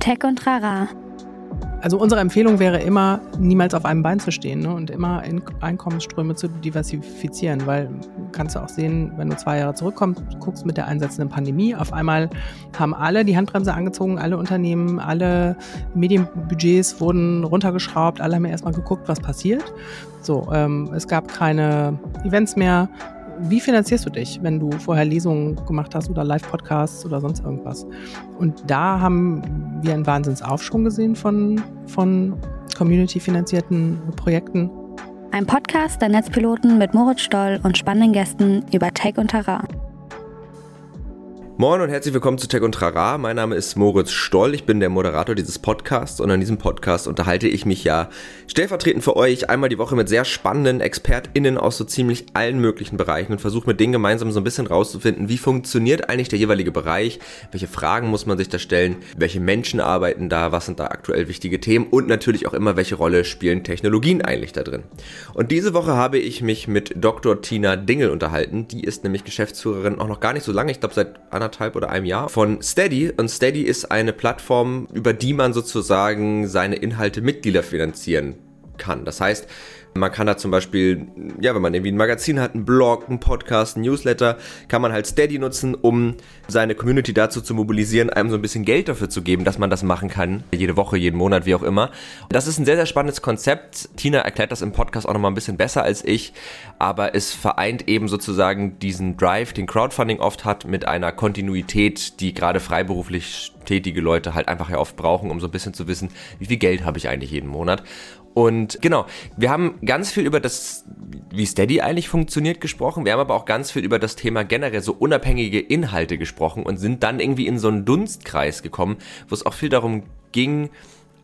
Tech und Rara. Also unsere Empfehlung wäre immer, niemals auf einem Bein zu stehen ne? und immer Einkommensströme zu diversifizieren, weil kannst du auch sehen, wenn du zwei Jahre zurückkommst, guckst mit der einsetzenden Pandemie, auf einmal haben alle die Handbremse angezogen, alle Unternehmen, alle Medienbudgets wurden runtergeschraubt, alle haben erstmal geguckt, was passiert. So, ähm, es gab keine Events mehr, wie finanzierst du dich, wenn du vorher Lesungen gemacht hast oder Live-Podcasts oder sonst irgendwas? Und da haben wir einen Wahnsinnsaufschwung gesehen von, von community-finanzierten Projekten. Ein Podcast der Netzpiloten mit Moritz Stoll und spannenden Gästen über Tech und Terrain. Moin und herzlich willkommen zu Tech und Trara. Mein Name ist Moritz Stoll. Ich bin der Moderator dieses Podcasts und an diesem Podcast unterhalte ich mich ja stellvertretend für euch einmal die Woche mit sehr spannenden ExpertInnen aus so ziemlich allen möglichen Bereichen und versuche mit denen gemeinsam so ein bisschen rauszufinden, wie funktioniert eigentlich der jeweilige Bereich, welche Fragen muss man sich da stellen, welche Menschen arbeiten da, was sind da aktuell wichtige Themen und natürlich auch immer, welche Rolle spielen Technologien eigentlich da drin. Und diese Woche habe ich mich mit Dr. Tina Dingel unterhalten. Die ist nämlich Geschäftsführerin auch noch gar nicht so lange, ich glaube seit anderthalb anderthalb oder einem Jahr von Steady. Und Steady ist eine Plattform, über die man sozusagen seine Inhalte Mitglieder finanzieren kann. Das heißt, man kann da zum Beispiel, ja, wenn man irgendwie ein Magazin hat, einen Blog, einen Podcast, einen Newsletter, kann man halt Steady nutzen, um seine Community dazu zu mobilisieren, einem so ein bisschen Geld dafür zu geben, dass man das machen kann. Jede Woche, jeden Monat, wie auch immer. Das ist ein sehr, sehr spannendes Konzept. Tina erklärt das im Podcast auch nochmal ein bisschen besser als ich, aber es vereint eben sozusagen diesen Drive, den Crowdfunding oft hat, mit einer Kontinuität, die gerade freiberuflich tätige Leute halt einfach ja oft brauchen, um so ein bisschen zu wissen, wie viel Geld habe ich eigentlich jeden Monat. Und genau, wir haben ganz viel über das, wie Steady eigentlich funktioniert, gesprochen. Wir haben aber auch ganz viel über das Thema generell so unabhängige Inhalte gesprochen und sind dann irgendwie in so einen Dunstkreis gekommen, wo es auch viel darum ging,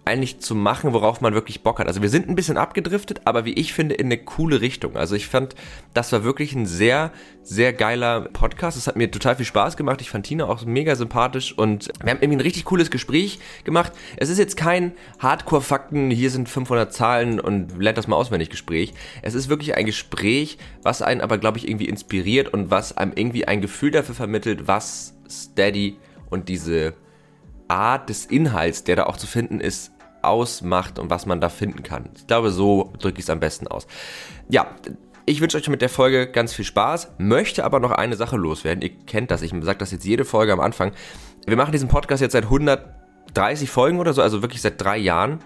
eigentlich zu machen, worauf man wirklich Bock hat. Also wir sind ein bisschen abgedriftet, aber wie ich finde, in eine coole Richtung. Also ich fand, das war wirklich ein sehr, sehr geiler Podcast. Es hat mir total viel Spaß gemacht. Ich fand Tina auch mega sympathisch und wir haben irgendwie ein richtig cooles Gespräch gemacht. Es ist jetzt kein Hardcore-Fakten, hier sind 500 Zahlen und lernt das mal auswendig Gespräch. Es ist wirklich ein Gespräch, was einen aber, glaube ich, irgendwie inspiriert und was einem irgendwie ein Gefühl dafür vermittelt, was Steady und diese Art des Inhalts, der da auch zu finden ist, ausmacht und was man da finden kann. Ich glaube, so drücke ich es am besten aus. Ja, ich wünsche euch mit der Folge ganz viel Spaß, möchte aber noch eine Sache loswerden. Ihr kennt das, ich sage das jetzt jede Folge am Anfang. Wir machen diesen Podcast jetzt seit 130 Folgen oder so, also wirklich seit drei Jahren.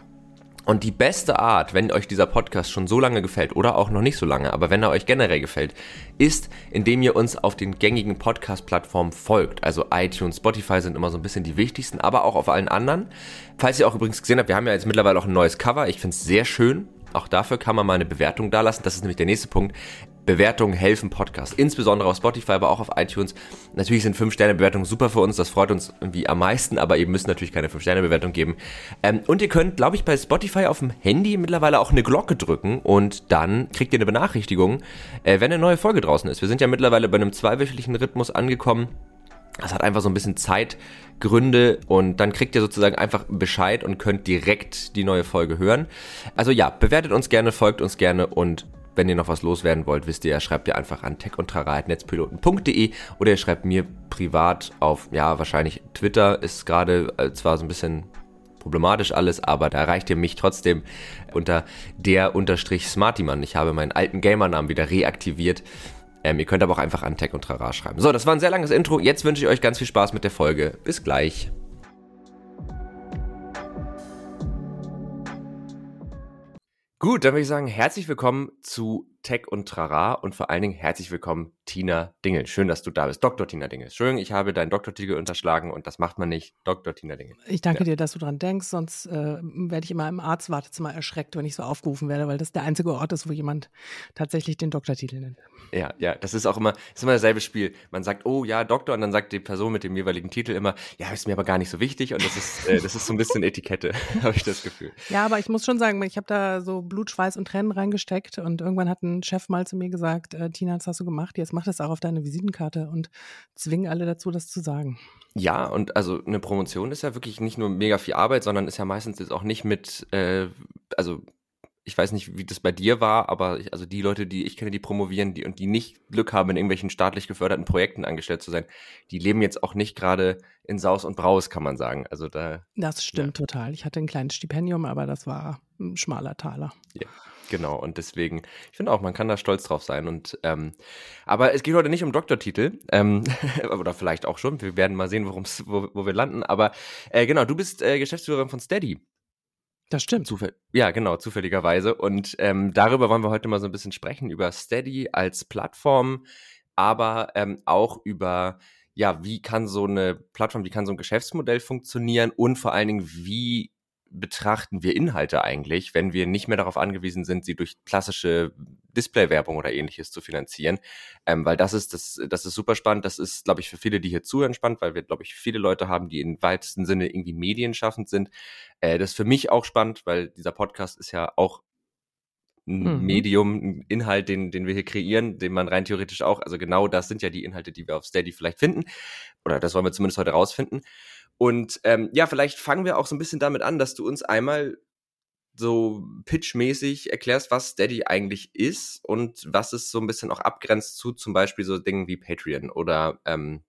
Und die beste Art, wenn euch dieser Podcast schon so lange gefällt oder auch noch nicht so lange, aber wenn er euch generell gefällt, ist, indem ihr uns auf den gängigen Podcast-Plattformen folgt. Also iTunes, Spotify sind immer so ein bisschen die wichtigsten, aber auch auf allen anderen. Falls ihr auch übrigens gesehen habt, wir haben ja jetzt mittlerweile auch ein neues Cover. Ich finde es sehr schön. Auch dafür kann man mal eine Bewertung dalassen. Das ist nämlich der nächste Punkt. Bewertungen helfen Podcast. Insbesondere auf Spotify, aber auch auf iTunes. Natürlich sind 5-Sterne-Bewertungen super für uns. Das freut uns irgendwie am meisten, aber ihr müsst natürlich keine 5-Sterne-Bewertung geben. Ähm, und ihr könnt, glaube ich, bei Spotify auf dem Handy mittlerweile auch eine Glocke drücken und dann kriegt ihr eine Benachrichtigung, äh, wenn eine neue Folge draußen ist. Wir sind ja mittlerweile bei einem zweiwöchentlichen Rhythmus angekommen. Das hat einfach so ein bisschen Zeitgründe und dann kriegt ihr sozusagen einfach Bescheid und könnt direkt die neue Folge hören. Also ja, bewertet uns gerne, folgt uns gerne und wenn ihr noch was loswerden wollt, wisst ihr, schreibt ihr einfach an techundtrara.netzpiloten.de oder ihr schreibt mir privat auf, ja, wahrscheinlich Twitter ist gerade äh, zwar so ein bisschen problematisch alles, aber da erreicht ihr mich trotzdem unter der unterstrich Smartyman. Ich habe meinen alten Gamernamen wieder reaktiviert. Ähm, ihr könnt aber auch einfach an Tech und Trara schreiben. So, das war ein sehr langes Intro. Jetzt wünsche ich euch ganz viel Spaß mit der Folge. Bis gleich. Gut, dann würde ich sagen, herzlich willkommen zu Tech und Trara und vor allen Dingen herzlich willkommen Tina Dingel. Schön, dass du da bist. Dr. Tina Dingel. Schön, ich habe deinen Doktortitel unterschlagen und das macht man nicht. Dr. Tina Dingel. Ich danke ja. dir, dass du dran denkst, sonst äh, werde ich immer im Arztwartezimmer erschreckt, wenn ich so aufgerufen werde, weil das der einzige Ort ist, wo jemand tatsächlich den Doktortitel nennt. Ja, ja, das ist auch immer, ist immer dasselbe Spiel. Man sagt, oh ja, Doktor, und dann sagt die Person mit dem jeweiligen Titel immer, ja, ist mir aber gar nicht so wichtig und das ist, äh, das ist so ein bisschen Etikette, habe ich das Gefühl. Ja, aber ich muss schon sagen, ich habe da so Blut, Schweiß und Tränen reingesteckt und irgendwann hat ein Chef mal zu mir gesagt, äh, Tina, das hast du gemacht, jetzt mach das auch auf deine Visitenkarte und zwing alle dazu, das zu sagen. Ja, und also eine Promotion ist ja wirklich nicht nur mega viel Arbeit, sondern ist ja meistens jetzt auch nicht mit, äh, also ich weiß nicht, wie das bei dir war, aber ich, also die Leute, die ich kenne, die promovieren die und die nicht Glück haben, in irgendwelchen staatlich geförderten Projekten angestellt zu sein, die leben jetzt auch nicht gerade in Saus und Braus, kann man sagen. Also da. Das stimmt ja. total. Ich hatte ein kleines Stipendium, aber das war ein schmaler Taler. Ja. Genau, und deswegen, ich finde auch, man kann da stolz drauf sein. Und ähm, aber es geht heute nicht um Doktortitel, ähm, oder vielleicht auch schon. Wir werden mal sehen, worum's, wo, wo wir landen. Aber äh, genau, du bist äh, Geschäftsführerin von Steady. Das stimmt. Zufall ja, genau, zufälligerweise. Und ähm, darüber wollen wir heute mal so ein bisschen sprechen, über Steady als Plattform, aber ähm, auch über, ja, wie kann so eine Plattform, wie kann so ein Geschäftsmodell funktionieren und vor allen Dingen, wie betrachten wir Inhalte eigentlich, wenn wir nicht mehr darauf angewiesen sind, sie durch klassische Display-Werbung oder ähnliches zu finanzieren? Ähm, weil das ist, das, das ist super spannend. Das ist, glaube ich, für viele, die hier zuhören, spannend, weil wir, glaube ich, viele Leute haben, die im weitesten Sinne irgendwie medienschaffend sind. Äh, das ist für mich auch spannend, weil dieser Podcast ist ja auch ein mhm. Medium, ein Inhalt, den, den wir hier kreieren, den man rein theoretisch auch, also genau das sind ja die Inhalte, die wir auf Steady vielleicht finden. Oder das wollen wir zumindest heute rausfinden. Und ähm, ja, vielleicht fangen wir auch so ein bisschen damit an, dass du uns einmal so pitchmäßig erklärst, was Steady eigentlich ist und was es so ein bisschen auch abgrenzt zu zum Beispiel so Dingen wie Patreon oder ähm,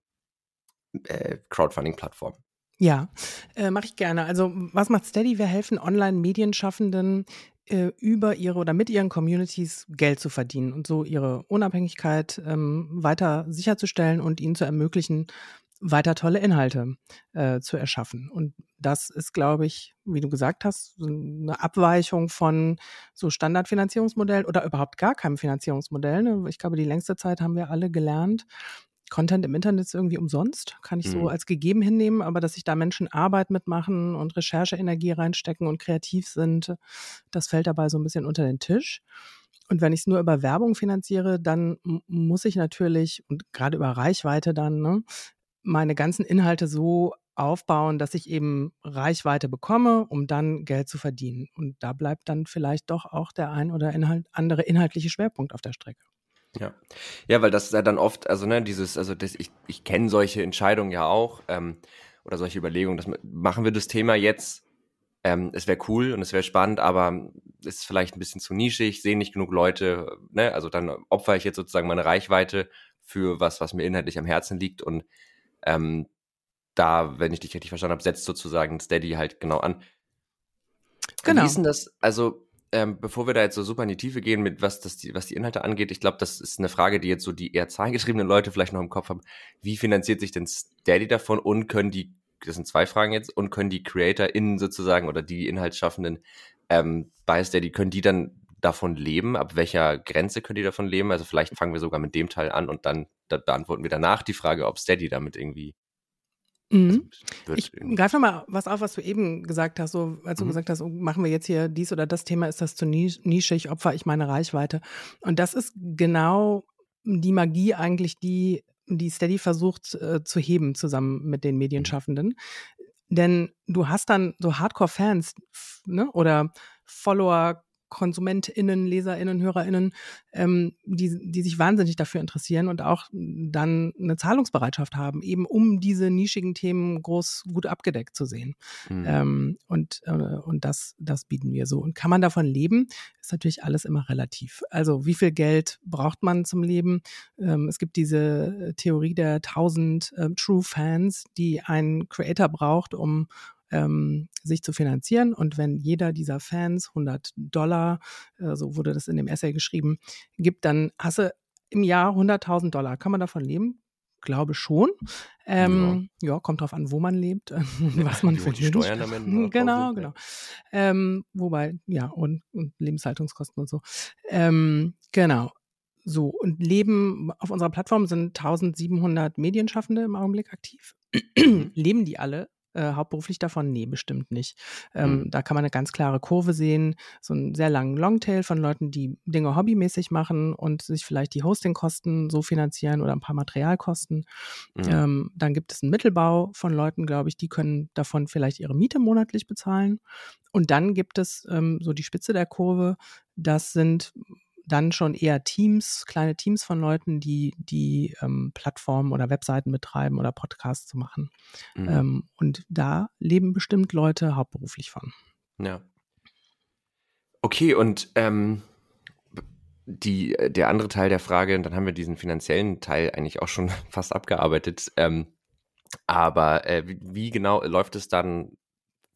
äh, Crowdfunding-Plattformen. Ja, äh, mache ich gerne. Also was macht Steady? Wir helfen Online-Medienschaffenden äh, über ihre oder mit ihren Communities Geld zu verdienen und so ihre Unabhängigkeit ähm, weiter sicherzustellen und ihnen zu ermöglichen, weiter tolle Inhalte äh, zu erschaffen. Und das ist, glaube ich, wie du gesagt hast, eine Abweichung von so Standardfinanzierungsmodellen oder überhaupt gar keinem Finanzierungsmodell. Ne? Ich glaube, die längste Zeit haben wir alle gelernt, Content im Internet ist irgendwie umsonst, kann ich so mhm. als gegeben hinnehmen, aber dass sich da Menschen Arbeit mitmachen und Rechercheenergie reinstecken und kreativ sind, das fällt dabei so ein bisschen unter den Tisch. Und wenn ich es nur über Werbung finanziere, dann muss ich natürlich, und gerade über Reichweite dann, ne, meine ganzen Inhalte so aufbauen, dass ich eben Reichweite bekomme, um dann Geld zu verdienen. Und da bleibt dann vielleicht doch auch der ein oder Inhalt, andere inhaltliche Schwerpunkt auf der Strecke. Ja. Ja, weil das ist ja dann oft, also ne, dieses, also das, ich, ich kenne solche Entscheidungen ja auch, ähm, oder solche Überlegungen, dass machen wir das Thema jetzt, ähm, es wäre cool und es wäre spannend, aber ist vielleicht ein bisschen zu nischig, sehen nicht genug Leute, ne, also dann opfer ich jetzt sozusagen meine Reichweite für was, was mir inhaltlich am Herzen liegt und ähm, da, wenn ich dich richtig verstanden habe, setzt sozusagen Steady halt genau an. Genau. Wie ist denn das, also ähm, bevor wir da jetzt so super in die Tiefe gehen, mit was, das die, was die Inhalte angeht, ich glaube, das ist eine Frage, die jetzt so die eher zahlengetriebenen Leute vielleicht noch im Kopf haben. Wie finanziert sich denn Steady davon und können die, das sind zwei Fragen jetzt, und können die CreatorInnen sozusagen oder die Inhaltsschaffenden ähm, bei Steady, können die dann davon leben? Ab welcher Grenze können die davon leben? Also vielleicht fangen wir sogar mit dem Teil an und dann da beantworten wir danach die Frage, ob Steady damit irgendwie Mhm. Also, ich greife mal was auf, was du eben gesagt hast, so als du mhm. gesagt hast, oh, machen wir jetzt hier dies oder das Thema, ist das zu nischig, opfer ich meine Reichweite. Und das ist genau die Magie eigentlich, die die Steady versucht äh, zu heben zusammen mit den mhm. Medienschaffenden. Denn du hast dann so Hardcore-Fans ne, oder Follower, KonsumentInnen, LeserInnen, HörerInnen, ähm, die, die sich wahnsinnig dafür interessieren und auch dann eine Zahlungsbereitschaft haben, eben um diese nischigen Themen groß gut abgedeckt zu sehen. Mhm. Ähm, und äh, und das, das bieten wir so. Und kann man davon leben? Ist natürlich alles immer relativ. Also wie viel Geld braucht man zum Leben? Ähm, es gibt diese Theorie der 1000 äh, True Fans, die ein Creator braucht, um ähm, sich zu finanzieren. Und wenn jeder dieser Fans 100 Dollar, äh, so wurde das in dem Essay geschrieben, gibt, dann hast du im Jahr 100.000 Dollar. Kann man davon leben? Glaube schon. Ähm, ja. ja. kommt drauf an, wo man lebt, was man für Steuern damit Genau, genau. Ähm, wobei, ja, und, und Lebenshaltungskosten und so. Ähm, genau. So, und leben auf unserer Plattform sind 1700 Medienschaffende im Augenblick aktiv. Mhm. leben die alle äh, hauptberuflich davon? Nee, bestimmt nicht. Ähm, mhm. Da kann man eine ganz klare Kurve sehen, so einen sehr langen Longtail von Leuten, die Dinge hobbymäßig machen und sich vielleicht die Hostingkosten so finanzieren oder ein paar Materialkosten. Mhm. Ähm, dann gibt es einen Mittelbau von Leuten, glaube ich, die können davon vielleicht ihre Miete monatlich bezahlen. Und dann gibt es ähm, so die Spitze der Kurve, das sind dann schon eher Teams, kleine Teams von Leuten, die die ähm, Plattformen oder Webseiten betreiben oder Podcasts zu machen. Mhm. Ähm, und da leben bestimmt Leute hauptberuflich von. Ja. Okay, und ähm, die, der andere Teil der Frage, und dann haben wir diesen finanziellen Teil eigentlich auch schon fast abgearbeitet. Ähm, aber äh, wie, genau läuft es dann?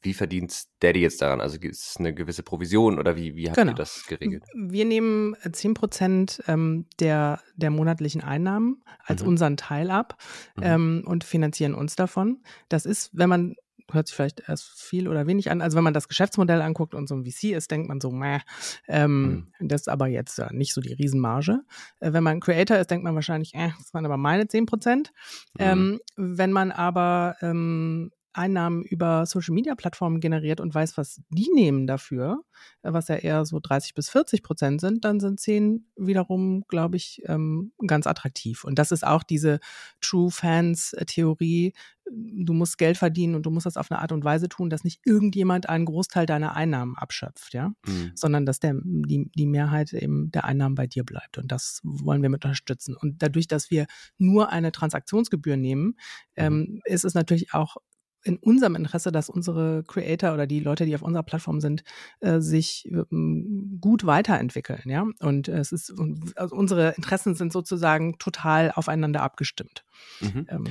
Wie verdient Daddy jetzt daran? Also ist es eine gewisse Provision oder wie, wie habt genau. ihr das geregelt? Wir nehmen 10 Prozent ähm, der, der monatlichen Einnahmen als mhm. unseren Teil ab mhm. ähm, und finanzieren uns davon. Das ist, wenn man hört sich vielleicht erst viel oder wenig an. Also wenn man das Geschäftsmodell anguckt und so ein VC ist, denkt man so, meh, ähm, mhm. das ist aber jetzt ja nicht so die Riesenmarge. Äh, wenn man Creator ist, denkt man wahrscheinlich, äh, das waren aber meine 10 Prozent. Mhm. Ähm, wenn man aber ähm, Einnahmen über Social-Media-Plattformen generiert und weiß, was die nehmen dafür, äh, was ja eher so 30 bis 40 Prozent sind, dann sind 10 wiederum, glaube ich, ähm, ganz attraktiv. Und das ist auch diese True Fans-Theorie. Du musst Geld verdienen und du musst das auf eine Art und Weise tun, dass nicht irgendjemand einen Großteil deiner Einnahmen abschöpft, ja, mhm. sondern dass der, die, die Mehrheit eben der Einnahmen bei dir bleibt. Und das wollen wir mit unterstützen. Und dadurch, dass wir nur eine Transaktionsgebühr nehmen, mhm. ähm, ist es natürlich auch in unserem Interesse, dass unsere Creator oder die Leute, die auf unserer Plattform sind, äh, sich ähm, gut weiterentwickeln, ja. Und es ist, also unsere Interessen sind sozusagen total aufeinander abgestimmt. Mhm. Ähm.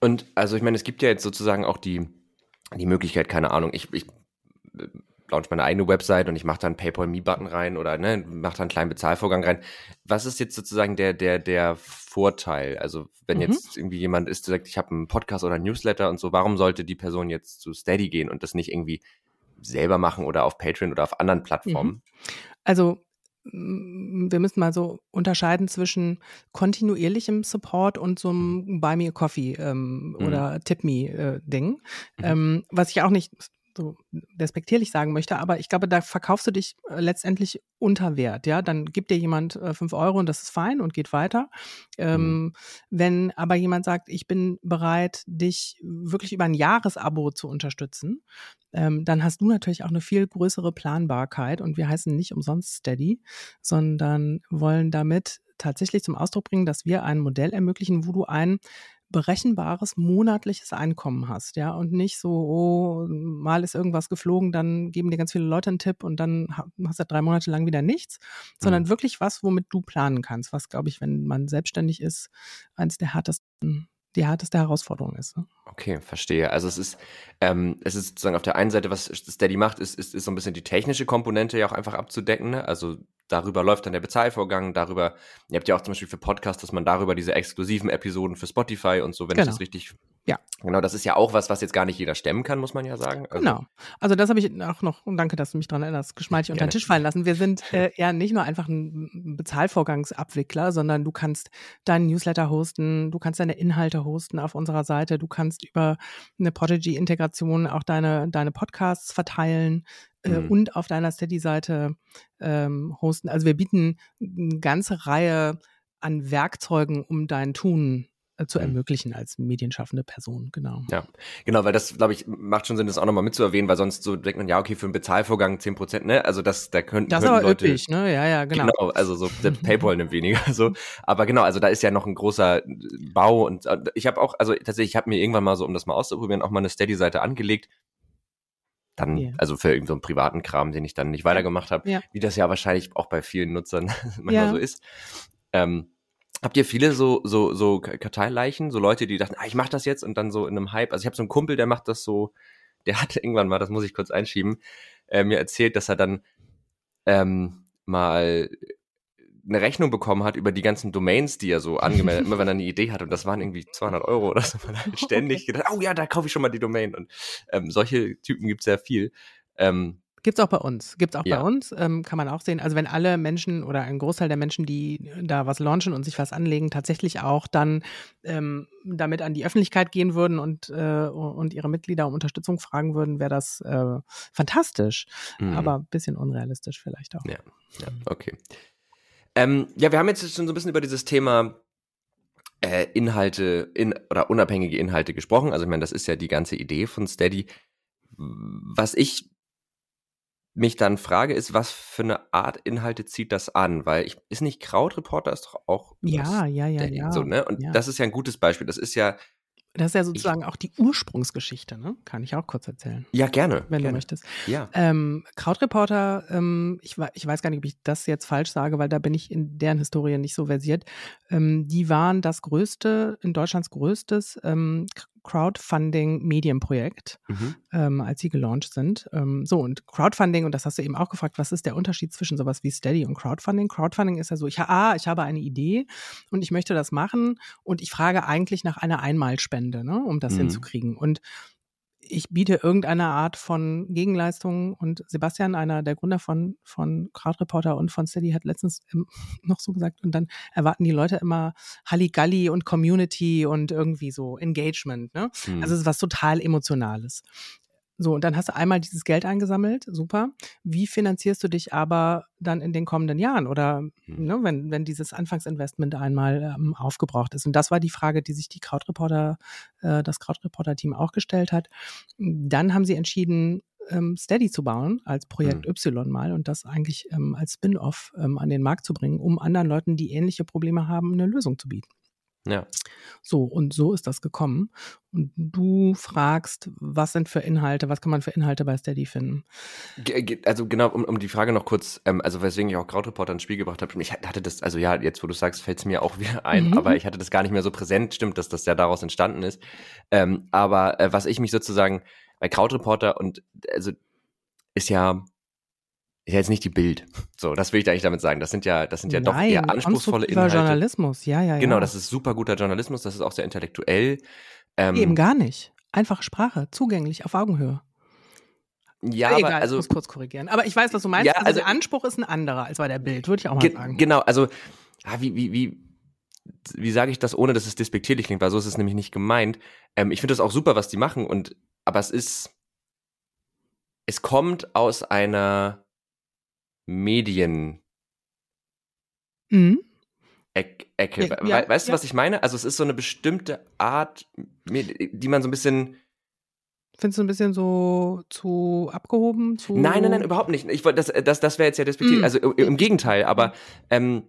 Und also ich meine, es gibt ja jetzt sozusagen auch die, die Möglichkeit, keine Ahnung, ich, ich äh, launch meine eigene Website und ich mache da einen PayPal-Me-Button rein oder ne, mache da einen kleinen Bezahlvorgang rein. Was ist jetzt sozusagen der, der, der Vorteil? Also wenn mhm. jetzt irgendwie jemand ist, der sagt, ich habe einen Podcast oder einen Newsletter und so, warum sollte die Person jetzt zu Steady gehen und das nicht irgendwie selber machen oder auf Patreon oder auf anderen Plattformen? Mhm. Also wir müssen mal so unterscheiden zwischen kontinuierlichem Support und so einem Buy Me a Coffee ähm, mhm. oder Tip Me äh, Ding. Mhm. Ähm, was ich auch nicht so despektierlich sagen möchte, aber ich glaube, da verkaufst du dich äh, letztendlich unter Wert, ja. Dann gibt dir jemand äh, fünf Euro und das ist fein und geht weiter. Ähm, mhm. Wenn aber jemand sagt, ich bin bereit, dich wirklich über ein Jahresabo zu unterstützen, ähm, dann hast du natürlich auch eine viel größere Planbarkeit und wir heißen nicht umsonst Steady, sondern wollen damit tatsächlich zum Ausdruck bringen, dass wir ein Modell ermöglichen, wo du ein berechenbares monatliches Einkommen hast, ja, und nicht so, oh, mal ist irgendwas geflogen, dann geben dir ganz viele Leute einen Tipp und dann hast du drei Monate lang wieder nichts, sondern mhm. wirklich was, womit du planen kannst, was, glaube ich, wenn man selbstständig ist, eines der härtesten die härteste Herausforderung ist. Ne? Okay, verstehe. Also es ist, ähm, es ist sozusagen auf der einen Seite, was Steady macht, ist, ist, ist so ein bisschen die technische Komponente ja auch einfach abzudecken. Ne? Also darüber läuft dann der Bezahlvorgang, darüber, ihr habt ja auch zum Beispiel für Podcasts, dass man darüber diese exklusiven Episoden für Spotify und so, wenn genau. ich das richtig ja. Genau, das ist ja auch was, was jetzt gar nicht jeder stemmen kann, muss man ja sagen. Also genau. Also das habe ich auch noch, und danke, dass du mich daran erinnerst, geschmeidig unter den Tisch fallen lassen. Wir sind äh, ja nicht nur einfach ein Bezahlvorgangsabwickler, sondern du kannst deinen Newsletter hosten, du kannst deine Inhalte hosten auf unserer Seite, du kannst über eine Prodigy-Integration auch deine, deine Podcasts verteilen mhm. und auf deiner Steady-Seite ähm, hosten. Also wir bieten eine ganze Reihe an Werkzeugen, um dein Tun äh, zu mhm. ermöglichen als medienschaffende Person, genau. Ja, genau, weil das, glaube ich, macht schon Sinn, das auch nochmal mitzuerwähnen, weil sonst so denkt man, ja, okay, für einen Bezahlvorgang 10 Prozent, ne, also das, da könnten, das könnten aber Leute, üppig, ne, ja, ja, genau. Genau, also so, selbst Paypal nimmt weniger, so, aber genau, also da ist ja noch ein großer Bau und äh, ich habe auch, also tatsächlich, ich habe mir irgendwann mal so, um das mal auszuprobieren, auch mal eine Steady-Seite angelegt, dann, yeah. also für irgendeinen so privaten Kram, den ich dann nicht weitergemacht habe, ja. wie das ja wahrscheinlich auch bei vielen Nutzern manchmal ja. so ist. Ähm, Habt ihr viele so so so Karteileichen, so Leute, die dachten, ah, ich mach das jetzt und dann so in einem Hype. Also ich habe so einen Kumpel, der macht das so, der hat irgendwann mal, das muss ich kurz einschieben, äh, mir erzählt, dass er dann ähm, mal eine Rechnung bekommen hat über die ganzen Domains, die er so angemeldet, immer wenn er eine Idee hat und das waren irgendwie 200 Euro oder so, man hat ständig gedacht, oh ja, da kaufe ich schon mal die Domain und ähm, solche Typen gibt's sehr viel. Ähm, Gibt's auch bei uns. Gibt's auch ja. bei uns. Ähm, kann man auch sehen. Also wenn alle Menschen oder ein Großteil der Menschen, die da was launchen und sich was anlegen, tatsächlich auch dann ähm, damit an die Öffentlichkeit gehen würden und, äh, und ihre Mitglieder um Unterstützung fragen würden, wäre das äh, fantastisch. Mhm. Aber ein bisschen unrealistisch vielleicht auch. Ja, ja okay. Ähm, ja, wir haben jetzt schon so ein bisschen über dieses Thema äh, Inhalte in, oder unabhängige Inhalte gesprochen. Also ich meine, das ist ja die ganze Idee von Steady. Was ich mich dann frage, ist, was für eine Art Inhalte zieht das an? Weil ich, ist nicht Krautreporter ist doch auch ja, ja, ja, ja. So, ne? Und ja. das ist ja ein gutes Beispiel. Das ist ja Das ist ja sozusagen auch die Ursprungsgeschichte, ne? Kann ich auch kurz erzählen. Ja, gerne. Wenn gerne. du möchtest. Ja. Ähm, Krautreporter, ähm, ich, ich weiß gar nicht, ob ich das jetzt falsch sage, weil da bin ich in deren Historie nicht so versiert. Ähm, die waren das größte, in Deutschlands größtes ähm, Crowdfunding-Medienprojekt, mhm. ähm, als sie gelauncht sind. Ähm, so, und Crowdfunding, und das hast du eben auch gefragt, was ist der Unterschied zwischen sowas wie Steady und Crowdfunding? Crowdfunding ist ja so, ich, ah, ich habe eine Idee und ich möchte das machen und ich frage eigentlich nach einer Einmalspende, ne, um das mhm. hinzukriegen. Und ich biete irgendeine Art von Gegenleistung und Sebastian, einer der Gründer von, von Crowdreporter und von Steady, hat letztens noch so gesagt und dann erwarten die Leute immer Halligalli und Community und irgendwie so Engagement, ne? Mhm. Also es ist was total Emotionales. So, und dann hast du einmal dieses Geld eingesammelt, super. Wie finanzierst du dich aber dann in den kommenden Jahren oder mhm. ne, wenn, wenn dieses Anfangsinvestment einmal ähm, aufgebraucht ist? Und das war die Frage, die sich die Krautreporter, äh, das Krautreporter-Team auch gestellt hat. Dann haben sie entschieden, ähm, Steady zu bauen als Projekt mhm. Y mal und das eigentlich ähm, als Spin-off ähm, an den Markt zu bringen, um anderen Leuten, die ähnliche Probleme haben, eine Lösung zu bieten. Ja. So, und so ist das gekommen. Und du fragst, was sind für Inhalte, was kann man für Inhalte bei Steady finden? Also genau, um, um die Frage noch kurz, ähm, also weswegen ich auch Krautreporter ins Spiel gebracht habe, ich hatte das, also ja, jetzt wo du sagst, fällt es mir auch wieder ein, mhm. aber ich hatte das gar nicht mehr so präsent, stimmt, dass das ja daraus entstanden ist. Ähm, aber äh, was ich mich sozusagen bei Krautreporter und also ist ja ist ja jetzt nicht die Bild. So, das will ich eigentlich damit sagen. Das sind ja, das sind ja Nein, doch eher anspruchsvolle Inhalte. Journalismus, ja, ja, ja. Genau, das ist super guter Journalismus, das ist auch sehr intellektuell. Ähm, Eben gar nicht. Einfache Sprache, zugänglich, auf Augenhöhe. Ja, Egal, aber also, ich muss kurz korrigieren. Aber ich weiß, was du meinst. Ja, also, also der Anspruch ist ein anderer als bei der Bild, würde ich auch mal ge sagen. Genau, also ah, wie, wie, wie, wie sage ich das, ohne dass es despektierlich klingt, weil so ist es nämlich nicht gemeint. Ähm, ich finde das auch super, was die machen, und aber es ist, es kommt aus einer Medien mhm. Ecke. Ja, weißt ja. du, was ich meine? Also es ist so eine bestimmte Art, die man so ein bisschen Findest du ein bisschen so zu abgehoben? Zu nein, nein, nein, überhaupt nicht. Ich wollte, das, das, das wäre jetzt ja despektiert. Mm. Also im, Gegenteil, aber ähm,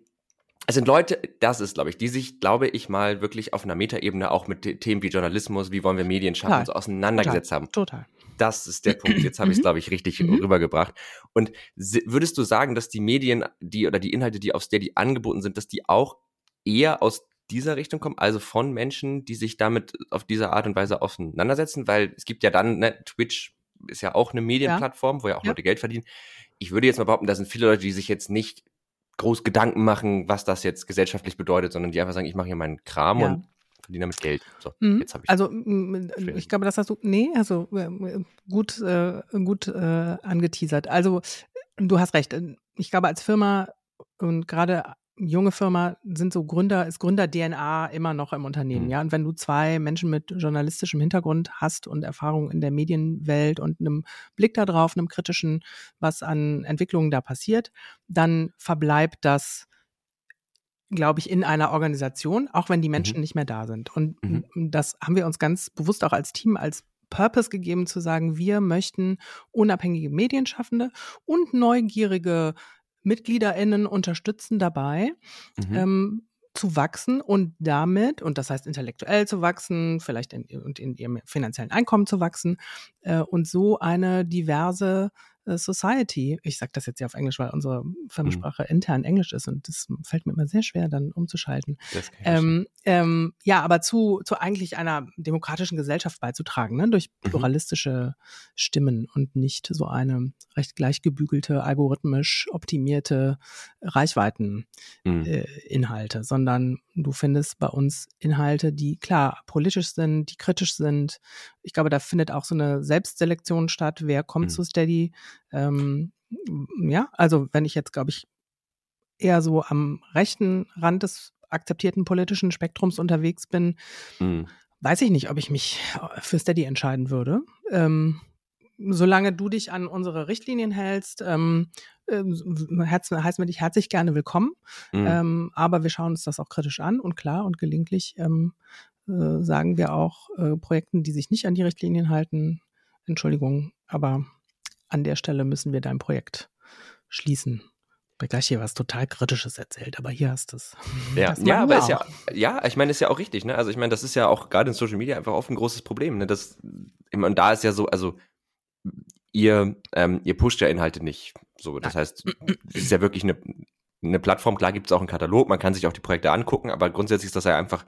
es sind Leute, das ist, glaube ich, die sich, glaube ich, mal wirklich auf einer Metaebene auch mit Themen wie Journalismus, wie wollen wir Medien schaffen, so auseinandergesetzt Total. haben. Total. Das ist der Punkt. Jetzt habe ich es, mhm. glaube ich, richtig mhm. rübergebracht. Und würdest du sagen, dass die Medien, die oder die Inhalte, die auf Steady angeboten sind, dass die auch eher aus dieser Richtung kommen, also von Menschen, die sich damit auf diese Art und Weise auseinandersetzen? Weil es gibt ja dann, ne, Twitch ist ja auch eine Medienplattform, ja. wo ja auch ja. Leute Geld verdienen. Ich würde jetzt mal behaupten, da sind viele Leute, die sich jetzt nicht groß Gedanken machen, was das jetzt gesellschaftlich bedeutet, sondern die einfach sagen, ich mache hier meinen Kram ja. und verdiene damit Geld. So, mhm. jetzt habe ich. Also ich glaube, das hast du, nee, also äh, gut, äh, gut äh, angeteasert. Also du hast recht. Ich glaube, als Firma und gerade junge Firma sind so Gründer, ist Gründer-DNA immer noch im Unternehmen, mhm. ja. Und wenn du zwei Menschen mit journalistischem Hintergrund hast und Erfahrung in der Medienwelt und einem Blick darauf, einem kritischen, was an Entwicklungen da passiert, dann verbleibt das glaube ich, in einer Organisation, auch wenn die Menschen mhm. nicht mehr da sind. Und mhm. das haben wir uns ganz bewusst auch als Team, als Purpose gegeben, zu sagen, wir möchten unabhängige Medienschaffende und neugierige MitgliederInnen unterstützen dabei, mhm. ähm, zu wachsen und damit, und das heißt intellektuell zu wachsen, vielleicht in, und in ihrem finanziellen Einkommen zu wachsen äh, und so eine diverse Society. Ich sage das jetzt ja auf Englisch, weil unsere Firmensprache mhm. intern Englisch ist und das fällt mir immer sehr schwer, dann umzuschalten. Ähm, ähm, ja, aber zu, zu eigentlich einer demokratischen Gesellschaft beizutragen, ne? durch mhm. pluralistische Stimmen und nicht so eine recht gleichgebügelte, algorithmisch optimierte Reichweiteninhalte, mhm. äh, sondern du findest bei uns Inhalte, die klar politisch sind, die kritisch sind. Ich glaube, da findet auch so eine Selbstselektion statt. Wer kommt mhm. zu Steady? Ähm, ja, also wenn ich jetzt, glaube ich, eher so am rechten Rand des akzeptierten politischen Spektrums unterwegs bin, mhm. weiß ich nicht, ob ich mich für Steady entscheiden würde. Ähm, solange du dich an unsere Richtlinien hältst, ähm, äh, heißen wir dich herzlich gerne willkommen. Mhm. Ähm, aber wir schauen uns das auch kritisch an und klar und gelegentlich ähm, äh, sagen wir auch äh, Projekten, die sich nicht an die Richtlinien halten, Entschuldigung, aber an der Stelle müssen wir dein Projekt schließen. Bei gleich hier was total Kritisches erzählt, aber hier hast du es. Ja, ja aber ist ja, ja, ich meine, ist ja auch richtig, ne? Also ich meine, das ist ja auch gerade in Social Media einfach oft ein großes Problem, ne? Das, und da ist ja so, also ihr, ähm, ihr pusht ja Inhalte nicht. So, das heißt, es ist ja wirklich eine, eine Plattform, klar gibt es auch einen Katalog, man kann sich auch die Projekte angucken, aber grundsätzlich ist das ja einfach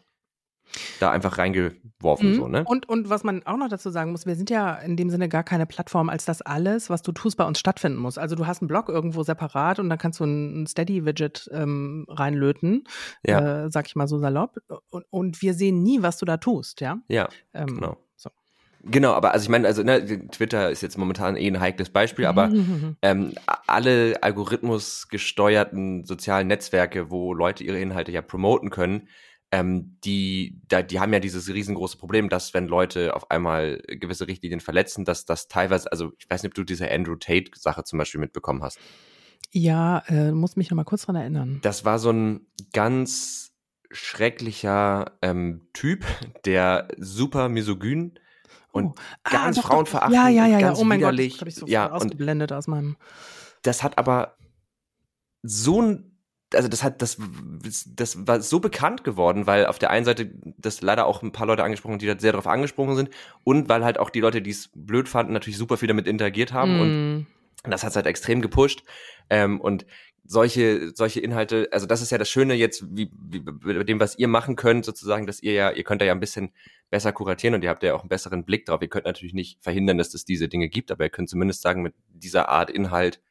da einfach reingeworfen. Mhm. So, ne? und, und was man auch noch dazu sagen muss, wir sind ja in dem Sinne gar keine Plattform, als dass alles, was du tust, bei uns stattfinden muss. Also du hast einen Blog irgendwo separat und dann kannst du ein, Steady-Widget ähm, reinlöten, ja. äh, sag ich mal so salopp. Und, und wir sehen nie, was du da tust, ja? Ja, ähm, genau. So. Genau, aber also ich meine, also ne, Twitter ist jetzt momentan eh ein heikles Beispiel, aber ähm, alle algorithmusgesteuerten sozialen Netzwerke, wo Leute ihre Inhalte ja promoten können, ähm, die, da, die haben ja dieses riesengroße Problem, dass wenn Leute auf einmal gewisse Richtlinien verletzen, dass das teilweise, also ich weiß nicht, ob du diese Andrew Tate-Sache zum Beispiel mitbekommen hast. Ja, äh, muss mich noch mal kurz dran erinnern. Das war so ein ganz schrecklicher ähm, Typ, der super misogyn und oh. ah, ganz doch, frauenverachtend, ja, ja, ja, ganz ja. Oh mein widerlich. Gott, das ich so ja, ausgeblendet aus meinem. Das hat aber so ein also das hat, das, das war so bekannt geworden, weil auf der einen Seite das leider auch ein paar Leute angesprochen, die da sehr darauf angesprochen sind und weil halt auch die Leute, die es blöd fanden, natürlich super viel damit interagiert haben mm. und das hat es halt extrem gepusht ähm, und solche solche Inhalte, also das ist ja das Schöne jetzt, wie, wie bei dem, was ihr machen könnt, sozusagen, dass ihr ja, ihr könnt da ja ein bisschen besser kuratieren und ihr habt ja auch einen besseren Blick drauf. Ihr könnt natürlich nicht verhindern, dass es diese Dinge gibt, aber ihr könnt zumindest sagen, mit dieser Art Inhalt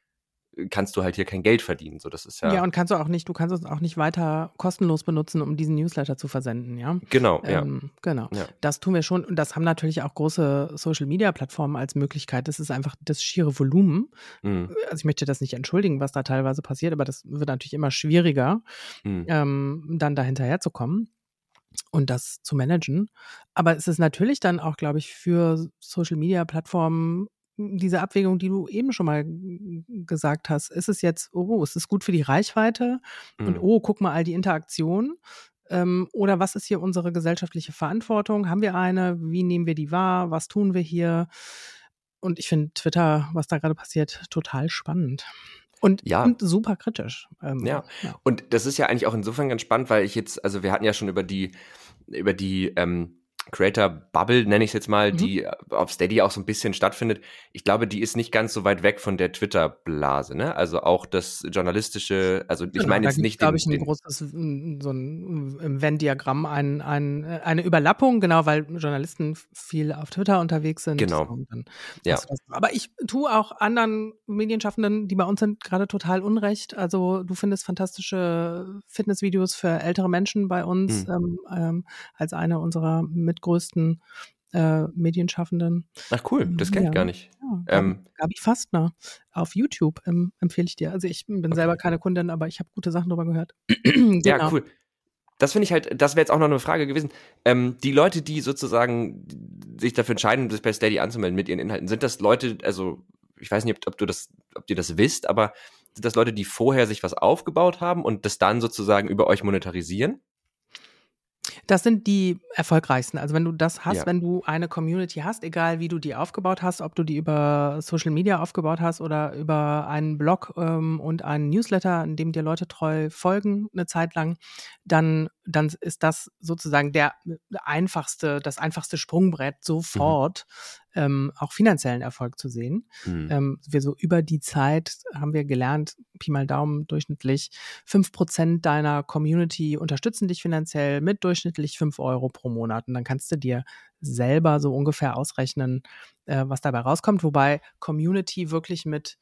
kannst du halt hier kein Geld verdienen. So, das ist ja. Ja, und kannst du auch nicht, du kannst es auch nicht weiter kostenlos benutzen, um diesen Newsletter zu versenden, ja? Genau, ähm, ja. Genau. Ja. Das tun wir schon und das haben natürlich auch große Social Media Plattformen als Möglichkeit. Das ist einfach das schiere Volumen. Mhm. Also ich möchte das nicht entschuldigen, was da teilweise passiert, aber das wird natürlich immer schwieriger, mhm. ähm, dann da hinterherzukommen und das zu managen. Aber es ist natürlich dann auch, glaube ich, für Social Media Plattformen diese Abwägung, die du eben schon mal gesagt hast, ist es jetzt, oh, ist es gut für die Reichweite? Mhm. Und oh, guck mal all die Interaktionen. Ähm, oder was ist hier unsere gesellschaftliche Verantwortung? Haben wir eine? Wie nehmen wir die wahr? Was tun wir hier? Und ich finde Twitter, was da gerade passiert, total spannend. Und, ja. und super kritisch. Ähm, ja. ja. Und das ist ja eigentlich auch insofern ganz spannend, weil ich jetzt, also wir hatten ja schon über die, über die ähm, Creator Bubble, nenne ich es jetzt mal, mhm. die auf Steady auch so ein bisschen stattfindet. Ich glaube, die ist nicht ganz so weit weg von der Twitter-Blase, ne? Also auch das journalistische, also ich genau, meine jetzt nicht. glaube ich, ein großes, so ein Venn-Diagramm, ein, ein, eine Überlappung, genau, weil Journalisten viel auf Twitter unterwegs sind. Genau. ja. Aber ich tue auch anderen Medienschaffenden, die bei uns sind, gerade total Unrecht. Also du findest fantastische Fitnessvideos für ältere Menschen bei uns mhm. ähm, als eine unserer mit größten äh, Medienschaffenden. Ach cool, das kenne ich gar nicht. Ja, ähm, Gabi Fastner auf YouTube ähm, empfehle ich dir. Also ich bin okay. selber keine Kundin, aber ich habe gute Sachen darüber gehört. genau. Ja, cool. Das finde ich halt, das wäre jetzt auch noch eine Frage gewesen. Ähm, die Leute, die sozusagen sich dafür entscheiden, sich bei Steady anzumelden mit ihren Inhalten, sind das Leute, also ich weiß nicht, ob, ob du das, ob ihr das wisst, aber sind das Leute, die vorher sich was aufgebaut haben und das dann sozusagen über euch monetarisieren? Das sind die erfolgreichsten. Also wenn du das hast, ja. wenn du eine Community hast, egal wie du die aufgebaut hast, ob du die über Social Media aufgebaut hast oder über einen Blog ähm, und einen Newsletter, in dem dir Leute treu folgen eine Zeit lang, dann, dann ist das sozusagen der einfachste, das einfachste Sprungbrett sofort mhm ähm, auch finanziellen Erfolg zu sehen. Mhm. Ähm, wir so über die Zeit haben wir gelernt, Pi mal Daumen durchschnittlich, fünf Prozent deiner Community unterstützen dich finanziell mit durchschnittlich fünf Euro pro Monat. Und dann kannst du dir selber so ungefähr ausrechnen, äh, was dabei rauskommt, wobei Community wirklich mit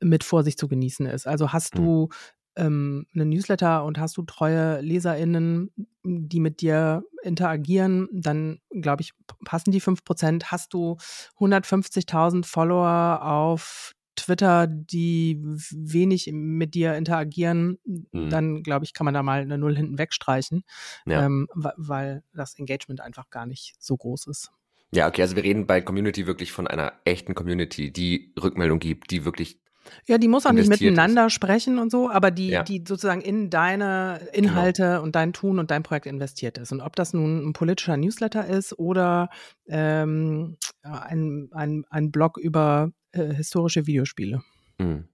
mit Vorsicht zu genießen ist. Also hast mhm. du ähm, einen Newsletter und hast du treue LeserInnen, die mit dir interagieren, dann glaube ich, passen die 5%. Hast du 150.000 Follower auf Twitter, die wenig mit dir interagieren, mhm. dann glaube ich, kann man da mal eine Null hinten wegstreichen, ja. ähm, weil das Engagement einfach gar nicht so groß ist. Ja, okay, also wir reden bei Community wirklich von einer echten Community, die Rückmeldung gibt, die wirklich ja, die muss auch nicht miteinander ist. sprechen und so, aber die, ja. die sozusagen in deine Inhalte genau. und dein Tun und dein Projekt investiert ist. Und ob das nun ein politischer Newsletter ist oder ähm, ein, ein, ein Blog über äh, historische Videospiele. Mhm.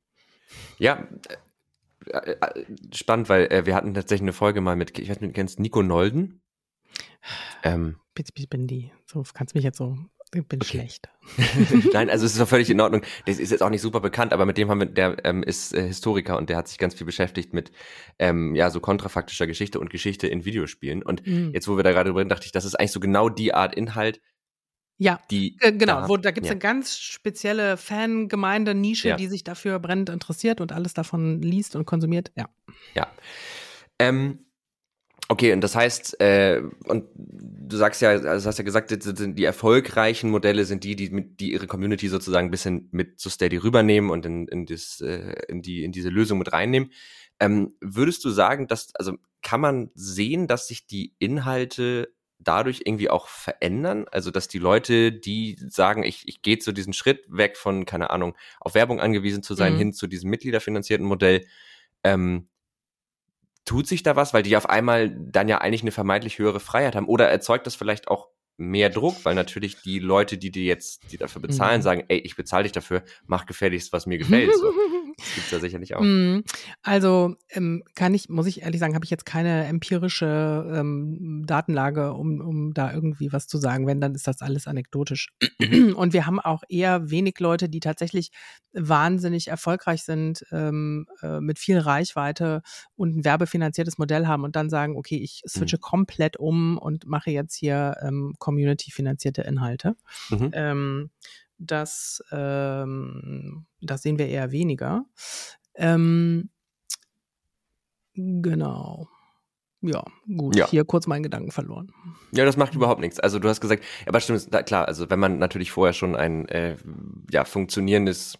Ja, äh, äh, spannend, weil äh, wir hatten tatsächlich eine Folge mal mit, ich weiß nicht, du kennst Nico Nolden? Ähm, bitte bin die. So kannst mich jetzt so ich bin okay. schlecht. Nein, also es ist doch völlig in Ordnung. Der ist jetzt auch nicht super bekannt, aber mit dem haben wir, der ähm, ist äh, Historiker und der hat sich ganz viel beschäftigt mit ähm, ja so kontrafaktischer Geschichte und Geschichte in Videospielen. Und mhm. jetzt, wo wir da gerade drüber reden, dachte ich, das ist eigentlich so genau die Art Inhalt. Ja, die äh, genau. Da, wo, da gibt es ja. eine ganz spezielle Fangemeinde, Nische, ja. die sich dafür brennend interessiert und alles davon liest und konsumiert. Ja. Ja. Ähm, Okay, und das heißt, äh, und du sagst ja, also hast ja gesagt, die, die erfolgreichen Modelle sind die, die, die ihre Community sozusagen ein bisschen mit zu Steady rübernehmen und in, in, das, äh, in, die, in diese Lösung mit reinnehmen. Ähm, würdest du sagen, dass, also kann man sehen, dass sich die Inhalte dadurch irgendwie auch verändern? Also, dass die Leute, die sagen, ich, ich gehe zu diesem Schritt weg von, keine Ahnung, auf Werbung angewiesen zu sein, mhm. hin zu diesem mitgliederfinanzierten Modell, ähm, tut sich da was, weil die auf einmal dann ja eigentlich eine vermeintlich höhere Freiheit haben? Oder erzeugt das vielleicht auch mehr Druck, weil natürlich die Leute, die dir jetzt, die dafür bezahlen, mhm. sagen, ey, ich bezahle dich dafür, mach gefälligst, was mir gefällt. So. Das gibt's ja sicherlich auch. Mhm. Also ähm, kann ich, muss ich ehrlich sagen, habe ich jetzt keine empirische ähm, Datenlage, um, um da irgendwie was zu sagen. Wenn, dann ist das alles anekdotisch. Mhm. Und wir haben auch eher wenig Leute, die tatsächlich wahnsinnig erfolgreich sind, ähm, äh, mit viel Reichweite und ein werbefinanziertes Modell haben und dann sagen, okay, ich switche mhm. komplett um und mache jetzt hier ähm, Community-finanzierte Inhalte. Mhm. Ähm, das, ähm, das sehen wir eher weniger. Ähm, genau. Ja, gut. Ja. Hier kurz meinen Gedanken verloren. Ja, das macht überhaupt nichts. Also du hast gesagt, aber stimmt, klar, also wenn man natürlich vorher schon ein äh, ja, funktionierendes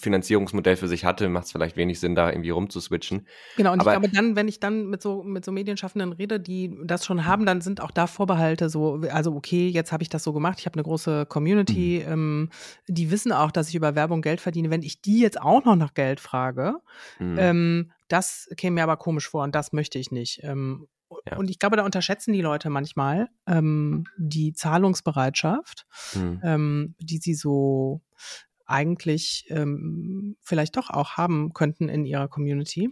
Finanzierungsmodell für sich hatte, macht es vielleicht wenig Sinn, da irgendwie rumzuswitchen. Genau, und Aber ich glaube dann, wenn ich dann mit so, mit so Medienschaffenden rede, die das schon haben, dann sind auch da Vorbehalte so, also okay, jetzt habe ich das so gemacht, ich habe eine große Community, mhm. ähm, die wissen auch, dass ich über Werbung Geld verdiene. Wenn ich die jetzt auch noch nach Geld frage, mhm. ähm, das käme mir aber komisch vor und das möchte ich nicht. Ähm, ja. Und ich glaube, da unterschätzen die Leute manchmal ähm, die Zahlungsbereitschaft, mhm. ähm, die sie so eigentlich ähm, vielleicht doch auch haben könnten in ihrer Community.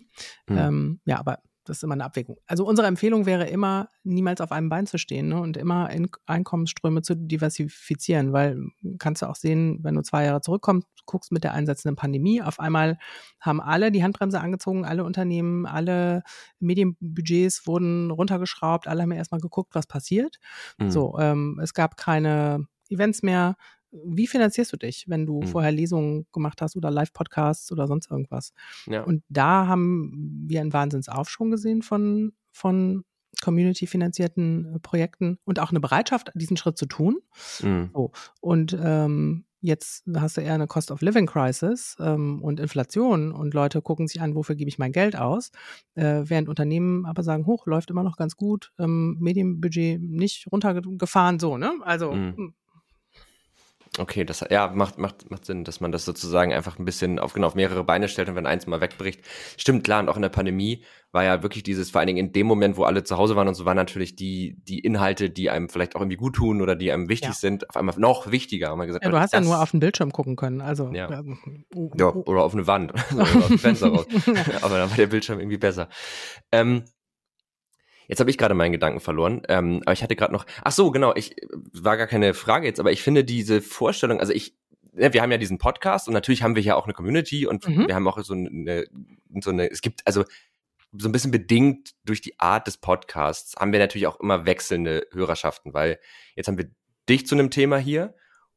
Mhm. Ähm, ja, aber das ist immer eine Abwägung. Also unsere Empfehlung wäre immer, niemals auf einem Bein zu stehen ne, und immer in Einkommensströme zu diversifizieren, weil kannst du auch sehen, wenn du zwei Jahre zurückkommst, guckst mit der einsetzenden Pandemie, auf einmal haben alle die Handbremse angezogen, alle Unternehmen, alle Medienbudgets wurden runtergeschraubt, alle haben erstmal geguckt, was passiert. Mhm. So, ähm, es gab keine Events mehr, wie finanzierst du dich, wenn du mhm. vorher Lesungen gemacht hast oder Live-Podcasts oder sonst irgendwas? Ja. Und da haben wir einen Wahnsinnsaufschwung gesehen von, von community-finanzierten äh, Projekten und auch eine Bereitschaft, diesen Schritt zu tun. Mhm. So. Und ähm, jetzt hast du eher eine Cost of Living Crisis ähm, und Inflation und Leute gucken sich an, wofür gebe ich mein Geld aus, äh, während Unternehmen aber sagen, hoch, läuft immer noch ganz gut, ähm, Medienbudget nicht runtergefahren, so, ne? Also mhm. Okay, das ja macht, macht, macht Sinn, dass man das sozusagen einfach ein bisschen auf, genau, auf mehrere Beine stellt und wenn eins mal wegbricht. Stimmt, klar, und auch in der Pandemie war ja wirklich dieses, vor allen Dingen in dem Moment, wo alle zu Hause waren und so, waren natürlich die, die Inhalte, die einem vielleicht auch irgendwie gut tun oder die einem wichtig ja. sind, auf einmal noch wichtiger. Haben wir gesagt, ja, du hast ja nur auf den Bildschirm gucken können, also. Ja, ähm, ja oder auf eine Wand oder dem Fenster raus. Aber dann war der Bildschirm irgendwie besser. Ähm, Jetzt habe ich gerade meinen Gedanken verloren, ähm, aber ich hatte gerade noch. Ach so, genau. Ich war gar keine Frage jetzt, aber ich finde diese Vorstellung, also ich, ja, wir haben ja diesen Podcast und natürlich haben wir ja auch eine Community und mhm. wir haben auch so eine, so eine. Es gibt also so ein bisschen bedingt durch die Art des Podcasts haben wir natürlich auch immer wechselnde Hörerschaften, weil jetzt haben wir dich zu einem Thema hier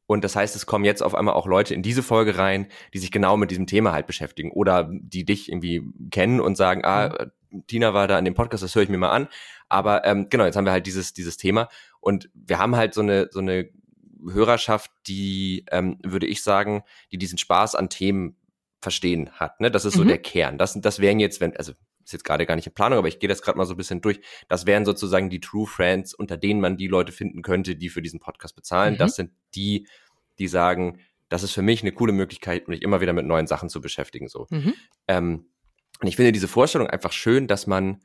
und das heißt, es kommen jetzt auf einmal auch Leute in diese Folge rein, die sich genau mit diesem Thema halt beschäftigen oder die dich irgendwie kennen und sagen, ah, mhm. Tina war da an dem Podcast, das höre ich mir mal an. Aber ähm, genau, jetzt haben wir halt dieses, dieses Thema und wir haben halt so eine, so eine Hörerschaft, die, ähm, würde ich sagen, die diesen Spaß an Themen verstehen hat. Ne? Das ist so mhm. der Kern. Das, das wären jetzt, wenn, also ist jetzt gerade gar nicht in Planung, aber ich gehe das gerade mal so ein bisschen durch. Das wären sozusagen die True Friends, unter denen man die Leute finden könnte, die für diesen Podcast bezahlen. Mhm. Das sind die, die sagen, das ist für mich eine coole Möglichkeit, mich immer wieder mit neuen Sachen zu beschäftigen. So. Mhm. Ähm, und ich finde diese Vorstellung einfach schön, dass man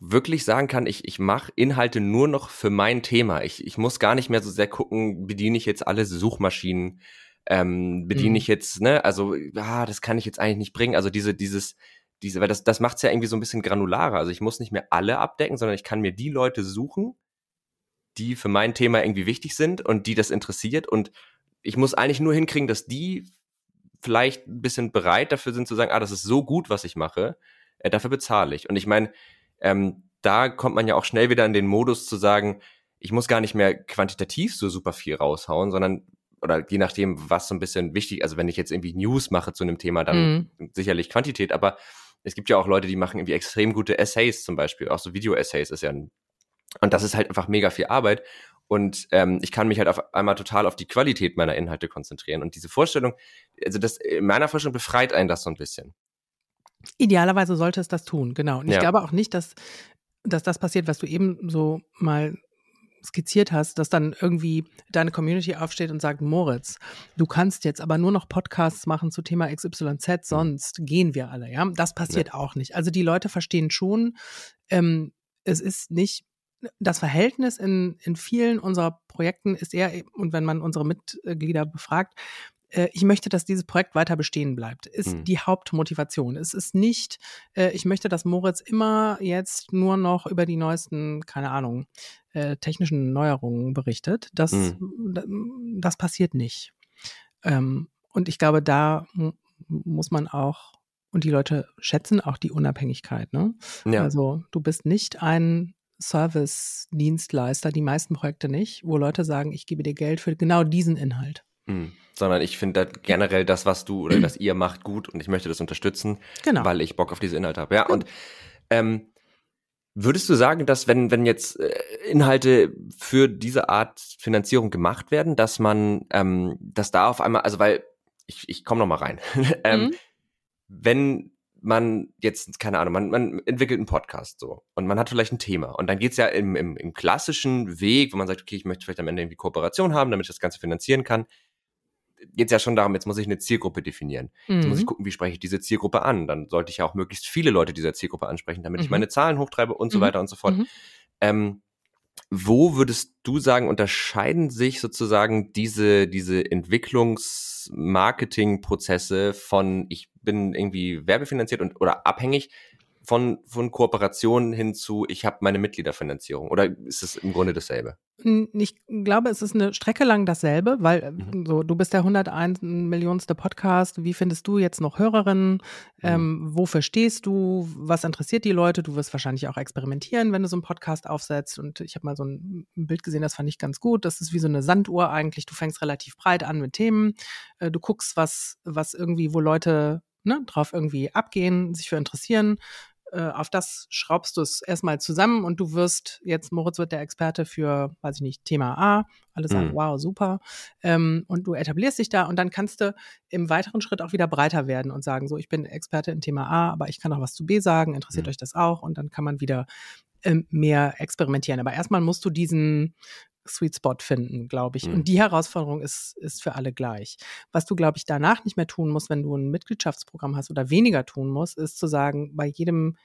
wirklich sagen kann, ich, ich mache Inhalte nur noch für mein Thema. Ich, ich muss gar nicht mehr so sehr gucken, bediene ich jetzt alle Suchmaschinen, ähm, bediene mhm. ich jetzt, ne, also, ah, das kann ich jetzt eigentlich nicht bringen. Also diese, dieses, diese, weil das, das macht es ja irgendwie so ein bisschen granularer. Also ich muss nicht mehr alle abdecken, sondern ich kann mir die Leute suchen, die für mein Thema irgendwie wichtig sind und die das interessiert. Und ich muss eigentlich nur hinkriegen, dass die vielleicht ein bisschen bereit dafür sind zu sagen, ah, das ist so gut, was ich mache, äh, dafür bezahle ich. Und ich meine, ähm, da kommt man ja auch schnell wieder in den Modus zu sagen, ich muss gar nicht mehr quantitativ so super viel raushauen, sondern oder je nachdem, was so ein bisschen wichtig, also wenn ich jetzt irgendwie News mache zu einem Thema, dann mhm. sicherlich Quantität, aber es gibt ja auch Leute, die machen irgendwie extrem gute Essays zum Beispiel, auch so Video-Essays ist ja ein, und das ist halt einfach mega viel Arbeit und ähm, ich kann mich halt auf einmal total auf die Qualität meiner Inhalte konzentrieren und diese Vorstellung, also das in meiner Vorstellung befreit einen das so ein bisschen. Idealerweise sollte es das tun, genau. Und ich ja. glaube auch nicht, dass, dass das passiert, was du eben so mal skizziert hast, dass dann irgendwie deine Community aufsteht und sagt, Moritz, du kannst jetzt aber nur noch Podcasts machen zu Thema XYZ, mhm. sonst gehen wir alle, ja. Das passiert ja. auch nicht. Also die Leute verstehen schon, ähm, es ist nicht das Verhältnis in, in vielen unserer Projekten ist eher, und wenn man unsere Mitglieder befragt, äh, ich möchte, dass dieses Projekt weiter bestehen bleibt, ist mhm. die Hauptmotivation. Es ist nicht, äh, ich möchte, dass Moritz immer jetzt nur noch über die neuesten, keine Ahnung, äh, technischen Neuerungen berichtet. Das, mhm. das passiert nicht. Ähm, und ich glaube, da muss man auch, und die Leute schätzen auch die Unabhängigkeit. Ne? Ja. Also du bist nicht ein Service-Dienstleister, die meisten Projekte nicht, wo Leute sagen, ich gebe dir Geld für genau diesen Inhalt. Mhm sondern ich finde generell das, was du oder was ihr macht, gut und ich möchte das unterstützen, genau. weil ich Bock auf diese Inhalte habe. Ja, und ähm, würdest du sagen, dass wenn, wenn jetzt äh, Inhalte für diese Art Finanzierung gemacht werden, dass man, ähm, dass da auf einmal, also weil, ich, ich komme noch mal rein, ähm, mhm. wenn man jetzt, keine Ahnung, man, man entwickelt einen Podcast so und man hat vielleicht ein Thema und dann geht's ja im, im, im klassischen Weg, wo man sagt, okay, ich möchte vielleicht am Ende irgendwie Kooperation haben, damit ich das Ganze finanzieren kann, geht ja schon darum, jetzt muss ich eine Zielgruppe definieren. Jetzt muss ich mhm. gucken, wie spreche ich diese Zielgruppe an. Dann sollte ich ja auch möglichst viele Leute dieser Zielgruppe ansprechen, damit mhm. ich meine Zahlen hochtreibe und so mhm. weiter und so fort. Mhm. Ähm, wo würdest du sagen, unterscheiden sich sozusagen diese, diese Entwicklungs-Marketing-Prozesse von ich bin irgendwie werbefinanziert und oder abhängig von, von Kooperationen hin zu, ich habe meine Mitgliederfinanzierung? Oder ist es im Grunde dasselbe? Ich glaube, es ist eine Strecke lang dasselbe, weil äh, mhm. so, du bist der 101 Millionste Podcast. Wie findest du jetzt noch Hörerinnen? Mhm. Ähm, wofür stehst du? Was interessiert die Leute? Du wirst wahrscheinlich auch experimentieren, wenn du so einen Podcast aufsetzt. Und ich habe mal so ein Bild gesehen, das fand ich ganz gut. Das ist wie so eine Sanduhr eigentlich. Du fängst relativ breit an mit Themen. Äh, du guckst, was, was irgendwie, wo Leute ne, drauf irgendwie abgehen, sich für interessieren äh, auf das schraubst du es erstmal zusammen und du wirst, jetzt Moritz wird der Experte für, weiß ich nicht, Thema A. Alle sagen, mhm. wow, super. Ähm, und du etablierst dich da und dann kannst du im weiteren Schritt auch wieder breiter werden und sagen, so, ich bin Experte in Thema A, aber ich kann auch was zu B sagen, interessiert mhm. euch das auch? Und dann kann man wieder ähm, mehr experimentieren. Aber erstmal musst du diesen, Sweet Spot finden, glaube ich. Mhm. Und die Herausforderung ist, ist für alle gleich. Was du, glaube ich, danach nicht mehr tun musst, wenn du ein Mitgliedschaftsprogramm hast oder weniger tun musst, ist zu sagen, bei jedem,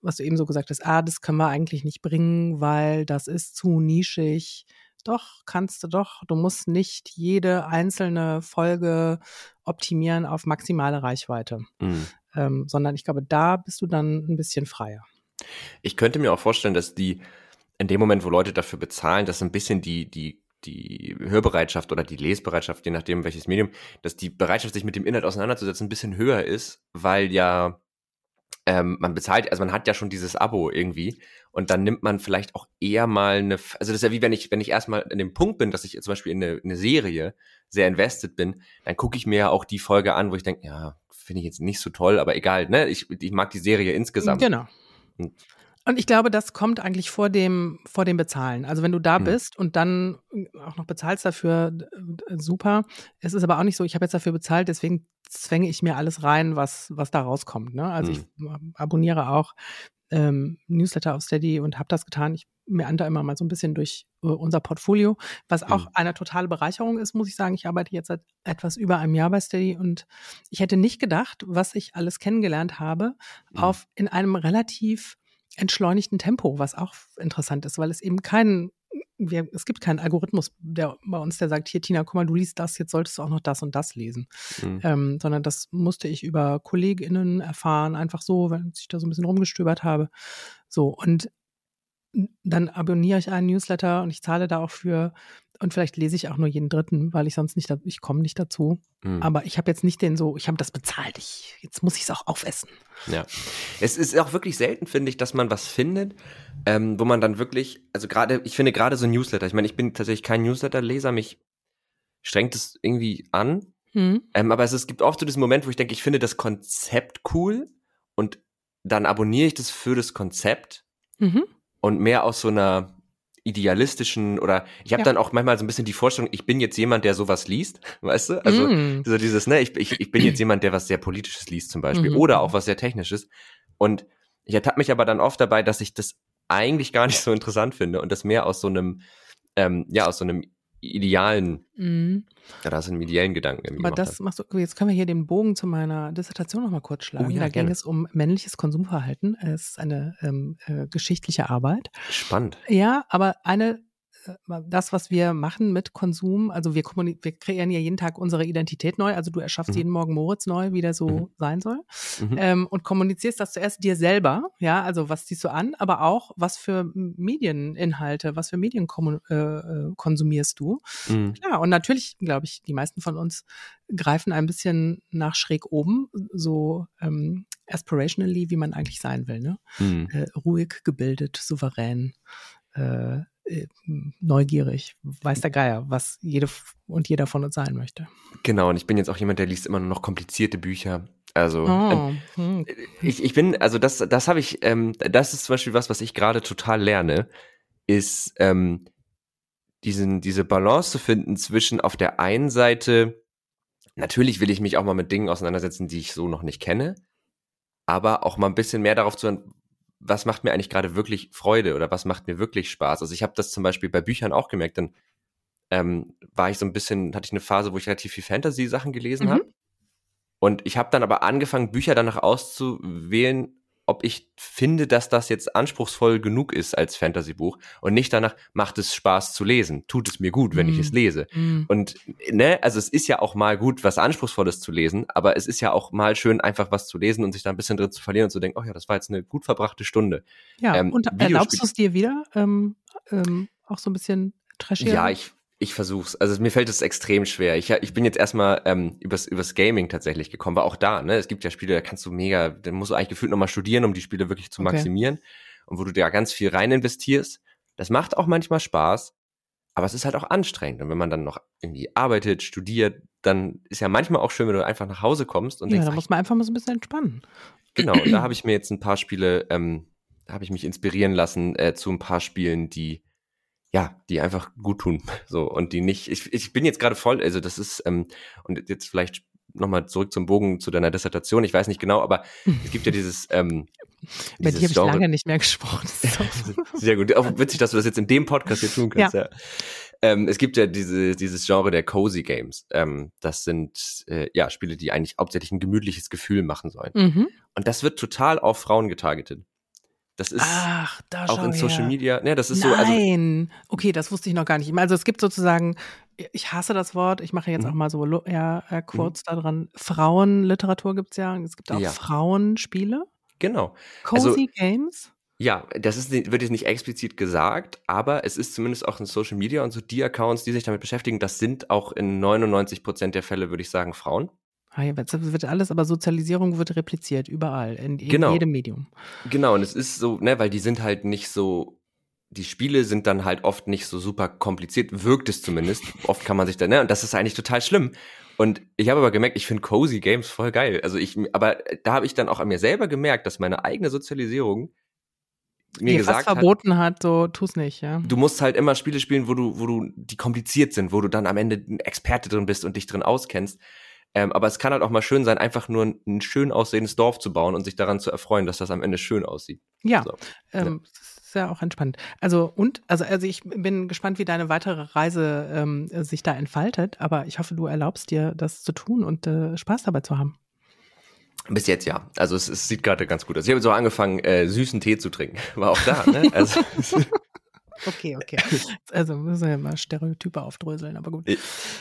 was du eben so gesagt hast, ah, das können wir eigentlich nicht bringen, weil das ist zu nischig. Doch, kannst du doch. Du musst nicht jede einzelne Folge optimieren auf maximale Reichweite. Mhm. Ähm, sondern ich glaube, da bist du dann ein bisschen freier. Ich könnte mir auch vorstellen, dass die in dem Moment, wo Leute dafür bezahlen, dass ein bisschen die, die, die Hörbereitschaft oder die Lesbereitschaft, je nachdem welches Medium, dass die Bereitschaft, sich mit dem Inhalt auseinanderzusetzen, ein bisschen höher ist, weil ja ähm, man bezahlt, also man hat ja schon dieses Abo irgendwie und dann nimmt man vielleicht auch eher mal eine, also das ist ja wie wenn ich, wenn ich erstmal in dem Punkt bin, dass ich zum Beispiel in eine, eine Serie sehr invested bin, dann gucke ich mir ja auch die Folge an, wo ich denke, ja, finde ich jetzt nicht so toll, aber egal, ne, ich, ich mag die Serie insgesamt. Genau. Und und ich glaube, das kommt eigentlich vor dem, vor dem Bezahlen. Also wenn du da mhm. bist und dann auch noch bezahlst dafür, super. Es ist aber auch nicht so, ich habe jetzt dafür bezahlt, deswegen zwänge ich mir alles rein, was, was da rauskommt. Ne? Also mhm. ich abonniere auch ähm, Newsletter auf Steady und habe das getan. Ich meander immer mal so ein bisschen durch äh, unser Portfolio, was auch mhm. eine totale Bereicherung ist, muss ich sagen. Ich arbeite jetzt seit etwas über einem Jahr bei Steady und ich hätte nicht gedacht, was ich alles kennengelernt habe, mhm. auf in einem relativ entschleunigten Tempo, was auch interessant ist, weil es eben kein wir, es gibt keinen Algorithmus der, bei uns, der sagt, hier Tina, guck mal, du liest das, jetzt solltest du auch noch das und das lesen. Mhm. Ähm, sondern das musste ich über KollegInnen erfahren, einfach so, wenn ich da so ein bisschen rumgestöbert habe. So, und dann abonniere ich einen Newsletter und ich zahle da auch für und vielleicht lese ich auch nur jeden dritten, weil ich sonst nicht, ich komme nicht dazu. Mhm. Aber ich habe jetzt nicht den so, ich habe das bezahlt, ich, jetzt muss ich es auch aufessen. Ja, es ist auch wirklich selten, finde ich, dass man was findet, ähm, wo man dann wirklich, also gerade, ich finde gerade so Newsletter, ich meine, ich bin tatsächlich kein Newsletter-Leser, mich strengt es irgendwie an. Mhm. Ähm, aber es, es gibt oft so diesen Moment, wo ich denke, ich finde das Konzept cool und dann abonniere ich das für das Konzept. Mhm und mehr aus so einer idealistischen oder ich habe ja. dann auch manchmal so ein bisschen die Vorstellung, ich bin jetzt jemand, der sowas liest, weißt du? Also mm. so dieses, ne, ich, ich, ich bin jetzt jemand, der was sehr Politisches liest zum Beispiel mhm. oder auch was sehr Technisches. Und ich ertappe mich aber dann oft dabei, dass ich das eigentlich gar nicht so interessant finde und das mehr aus so einem, ähm, ja, aus so einem idealen, mhm. ja, da sind ideellen Gedanken. Aber das machst du, jetzt können wir hier den Bogen zu meiner Dissertation nochmal kurz schlagen. Oh, ja, da gerne. ging es um männliches Konsumverhalten. Es ist eine ähm, äh, geschichtliche Arbeit. Spannend. Ja, aber eine das, was wir machen mit Konsum, also wir, wir kreieren ja jeden Tag unsere Identität neu, also du erschaffst mhm. jeden Morgen Moritz neu, wie der so mhm. sein soll mhm. ähm, und kommunizierst das zuerst dir selber, ja, also was ziehst du an, aber auch was für Medieninhalte, was für Medien äh, äh, konsumierst du. Mhm. Ja, und natürlich, glaube ich, die meisten von uns greifen ein bisschen nach schräg oben, so ähm, aspirationally, wie man eigentlich sein will, ne? Mhm. Äh, ruhig, gebildet, souverän, äh, äh, neugierig, weiß der Geier, was jede und jeder von uns sein möchte. Genau, und ich bin jetzt auch jemand, der liest immer nur noch komplizierte Bücher. Also oh, hm. ich, ich bin, also das, das habe ich, ähm, das ist zum Beispiel was, was ich gerade total lerne, ist ähm, diesen, diese Balance zu finden zwischen auf der einen Seite, natürlich will ich mich auch mal mit Dingen auseinandersetzen, die ich so noch nicht kenne, aber auch mal ein bisschen mehr darauf zu was macht mir eigentlich gerade wirklich Freude oder was macht mir wirklich Spaß. Also ich habe das zum Beispiel bei Büchern auch gemerkt, dann ähm, war ich so ein bisschen, hatte ich eine Phase, wo ich relativ viel Fantasy-Sachen gelesen mhm. habe. Und ich habe dann aber angefangen, Bücher danach auszuwählen, ob ich finde, dass das jetzt anspruchsvoll genug ist als Fantasy-Buch und nicht danach, macht es Spaß zu lesen, tut es mir gut, wenn mm. ich es lese. Mm. Und ne, also es ist ja auch mal gut, was Anspruchsvolles zu lesen, aber es ist ja auch mal schön, einfach was zu lesen und sich da ein bisschen drin zu verlieren und zu denken, oh ja, das war jetzt eine gut verbrachte Stunde. Ja, ähm, und erlaubst du es dir wieder, ähm, ähm, auch so ein bisschen trashiger? Ja, ich, ich versuch's. Also mir fällt es extrem schwer. Ich, ich bin jetzt erstmal ähm, übers, übers Gaming tatsächlich gekommen, war auch da, ne? Es gibt ja Spiele, da kannst du mega, da musst du eigentlich gefühlt nochmal studieren, um die Spiele wirklich zu okay. maximieren. Und wo du da ganz viel rein investierst. Das macht auch manchmal Spaß, aber es ist halt auch anstrengend. Und wenn man dann noch irgendwie arbeitet, studiert, dann ist ja manchmal auch schön, wenn du einfach nach Hause kommst und ja, denkst, da muss man einfach mal so ein bisschen entspannen. Genau, und da habe ich mir jetzt ein paar Spiele, ähm, da habe ich mich inspirieren lassen äh, zu ein paar Spielen, die ja, die einfach gut tun. So, und die nicht, ich, ich bin jetzt gerade voll, also das ist, ähm, und jetzt vielleicht nochmal zurück zum Bogen zu deiner Dissertation, ich weiß nicht genau, aber es gibt ja dieses, ähm, Bei dir habe ich lange nicht mehr gesprochen. Sehr gut. Auch witzig, dass du das jetzt in dem Podcast hier tun kannst. Ja. ja. Ähm, es gibt ja diese, dieses Genre der Cozy Games. Ähm, das sind äh, ja Spiele, die eigentlich hauptsächlich ein gemütliches Gefühl machen sollen. Mhm. Und das wird total auf Frauen getargetet. Das ist Ach, da auch in Social her. Media. Ne, das ist Nein. so. Also, okay, das wusste ich noch gar nicht. Also es gibt sozusagen, ich hasse das Wort, ich mache jetzt mhm. auch mal so ja, äh, kurz mhm. daran. Frauenliteratur gibt es ja. Es gibt auch ja. Frauenspiele. Genau. Cozy also, Games? Ja, das ist, wird jetzt nicht explizit gesagt, aber es ist zumindest auch in Social Media und so die Accounts, die sich damit beschäftigen, das sind auch in 99 Prozent der Fälle, würde ich sagen, Frauen. Jetzt wird alles, aber Sozialisierung wird repliziert, überall, in, in genau. jedem Medium. Genau, und es ist so, ne, weil die sind halt nicht so, die Spiele sind dann halt oft nicht so super kompliziert, wirkt es zumindest. oft kann man sich da, ne, und das ist eigentlich total schlimm. Und ich habe aber gemerkt, ich finde Cozy Games voll geil. Also ich, aber da habe ich dann auch an mir selber gemerkt, dass meine eigene Sozialisierung mir gesagt was verboten hat, hat, so tu's nicht, ja. Du musst halt immer Spiele spielen, wo du, wo du, die kompliziert sind, wo du dann am Ende ein Experte drin bist und dich drin auskennst. Ähm, aber es kann halt auch mal schön sein, einfach nur ein, ein, schön aussehendes Dorf zu bauen und sich daran zu erfreuen, dass das am Ende schön aussieht. Ja, so. ähm, ja. ist ja auch entspannt. Also und, also, also ich bin gespannt, wie deine weitere Reise ähm, sich da entfaltet, aber ich hoffe, du erlaubst dir, das zu tun und äh, Spaß dabei zu haben. Bis jetzt ja. Also es, es sieht gerade ganz gut aus. Ich habe so angefangen, äh, süßen Tee zu trinken. War auch da, ne? Also okay, okay. Also müssen wir ja mal Stereotype aufdröseln, aber gut.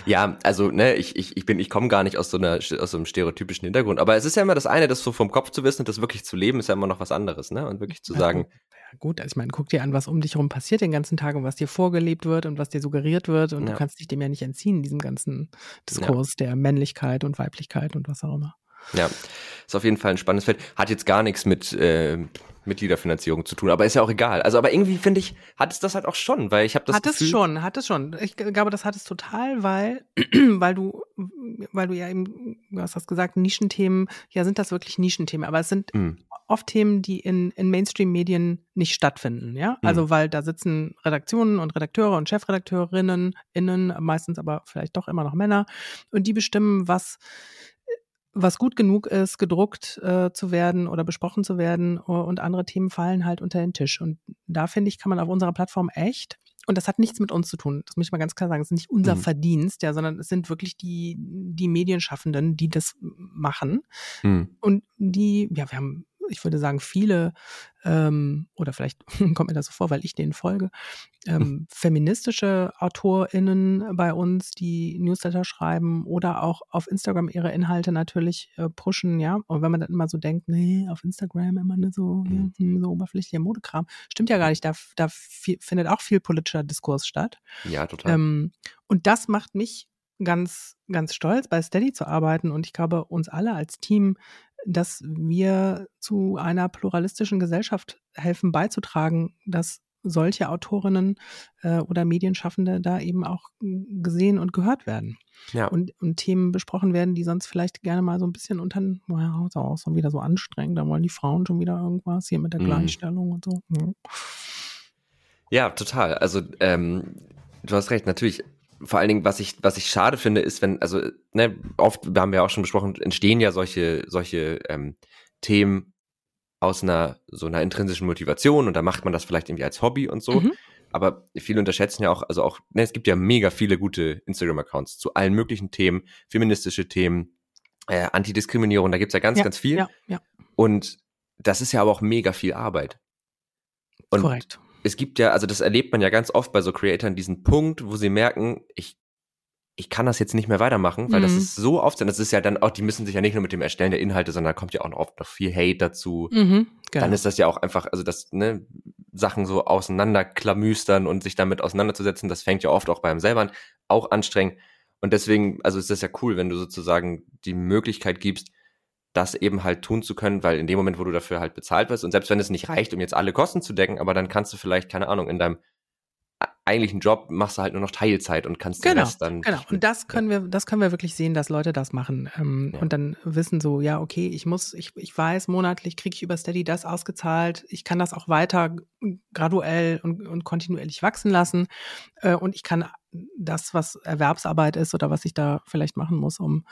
Ja, also ne, ich, ich, ich bin, ich komme gar nicht aus so einer aus so einem stereotypischen Hintergrund. Aber es ist ja immer das eine, das so vom Kopf zu wissen und das wirklich zu leben, ist ja immer noch was anderes, ne? Und wirklich zu sagen. Ja, gut, also ich meine, guck dir an, was um dich herum passiert den ganzen Tag und was dir vorgelebt wird und was dir suggeriert wird. Und ja. du kannst dich dem ja nicht entziehen, diesem ganzen Diskurs ja. der Männlichkeit und Weiblichkeit und was auch immer. Ja, ist auf jeden Fall ein spannendes Feld. Hat jetzt gar nichts mit äh, Mitgliederfinanzierung zu tun, aber ist ja auch egal. Also, aber irgendwie finde ich, hat es das halt auch schon, weil ich habe das Hat Gefühl, es schon, hat es schon. Ich glaube, das hat es total, weil, weil du, weil du ja eben, du hast das gesagt, Nischenthemen, ja, sind das wirklich Nischenthemen, aber es sind mhm. oft Themen, die in, in Mainstream-Medien nicht stattfinden, ja. Mhm. Also, weil da sitzen Redaktionen und Redakteure und Chefredakteurinnen, innen, meistens aber vielleicht doch immer noch Männer, und die bestimmen, was was gut genug ist, gedruckt äh, zu werden oder besprochen zu werden und andere Themen fallen halt unter den Tisch. Und da finde ich, kann man auf unserer Plattform echt, und das hat nichts mit uns zu tun, das muss ich mal ganz klar sagen, es ist nicht unser mhm. Verdienst, ja, sondern es sind wirklich die, die Medienschaffenden, die das machen. Mhm. Und die, ja, wir haben ich würde sagen, viele, ähm, oder vielleicht kommt mir das so vor, weil ich denen folge, ähm, feministische AutorInnen bei uns, die Newsletter schreiben oder auch auf Instagram ihre Inhalte natürlich äh, pushen, ja. Und wenn man dann immer so denkt, nee, auf Instagram immer nur so, mhm. so oberflächlicher Modekram, stimmt ja gar nicht. Da, da viel, findet auch viel politischer Diskurs statt. Ja, total. Ähm, und das macht mich ganz, ganz stolz, bei Steady zu arbeiten. Und ich glaube, uns alle als Team dass wir zu einer pluralistischen Gesellschaft helfen beizutragen, dass solche Autorinnen äh, oder Medienschaffende da eben auch gesehen und gehört werden. Ja. Und, und Themen besprochen werden, die sonst vielleicht gerne mal so ein bisschen unter, naja, ist auch so wieder so anstrengend, da wollen die Frauen schon wieder irgendwas hier mit der mhm. Gleichstellung mhm. und so. Ja. ja, total. Also ähm, du hast recht, natürlich vor allen Dingen, was ich, was ich schade finde, ist, wenn, also, ne, oft, wir haben ja auch schon besprochen, entstehen ja solche, solche ähm, Themen aus einer so einer intrinsischen Motivation und da macht man das vielleicht irgendwie als Hobby und so. Mhm. Aber viele unterschätzen ja auch, also auch, ne, es gibt ja mega viele gute Instagram-Accounts zu allen möglichen Themen, feministische Themen, äh, Antidiskriminierung, da gibt's ja ganz, ja, ganz viel. Ja, ja. Und das ist ja aber auch mega viel Arbeit. Und Korrekt es gibt ja, also das erlebt man ja ganz oft bei so Creatoren, diesen Punkt, wo sie merken, ich, ich kann das jetzt nicht mehr weitermachen, weil mhm. das ist so oft, das ist ja dann auch, die müssen sich ja nicht nur mit dem Erstellen der Inhalte, sondern da kommt ja auch noch oft noch viel Hate dazu. Mhm, genau. Dann ist das ja auch einfach, also das, ne, Sachen so auseinanderklamüstern und sich damit auseinanderzusetzen, das fängt ja oft auch beim selber an, auch anstrengend. Und deswegen, also ist das ja cool, wenn du sozusagen die Möglichkeit gibst, das eben halt tun zu können, weil in dem Moment, wo du dafür halt bezahlt wirst und selbst wenn es nicht reicht, um jetzt alle Kosten zu decken, aber dann kannst du vielleicht, keine Ahnung, in deinem eigentlichen Job machst du halt nur noch Teilzeit und kannst genau, den Rest dann. Genau. Und das können wir, das können wir wirklich sehen, dass Leute das machen ähm, ja. und dann wissen so, ja, okay, ich muss, ich, ich weiß, monatlich kriege ich über Steady das ausgezahlt. Ich kann das auch weiter graduell und, und kontinuierlich wachsen lassen äh, und ich kann das, was Erwerbsarbeit ist oder was ich da vielleicht machen muss, um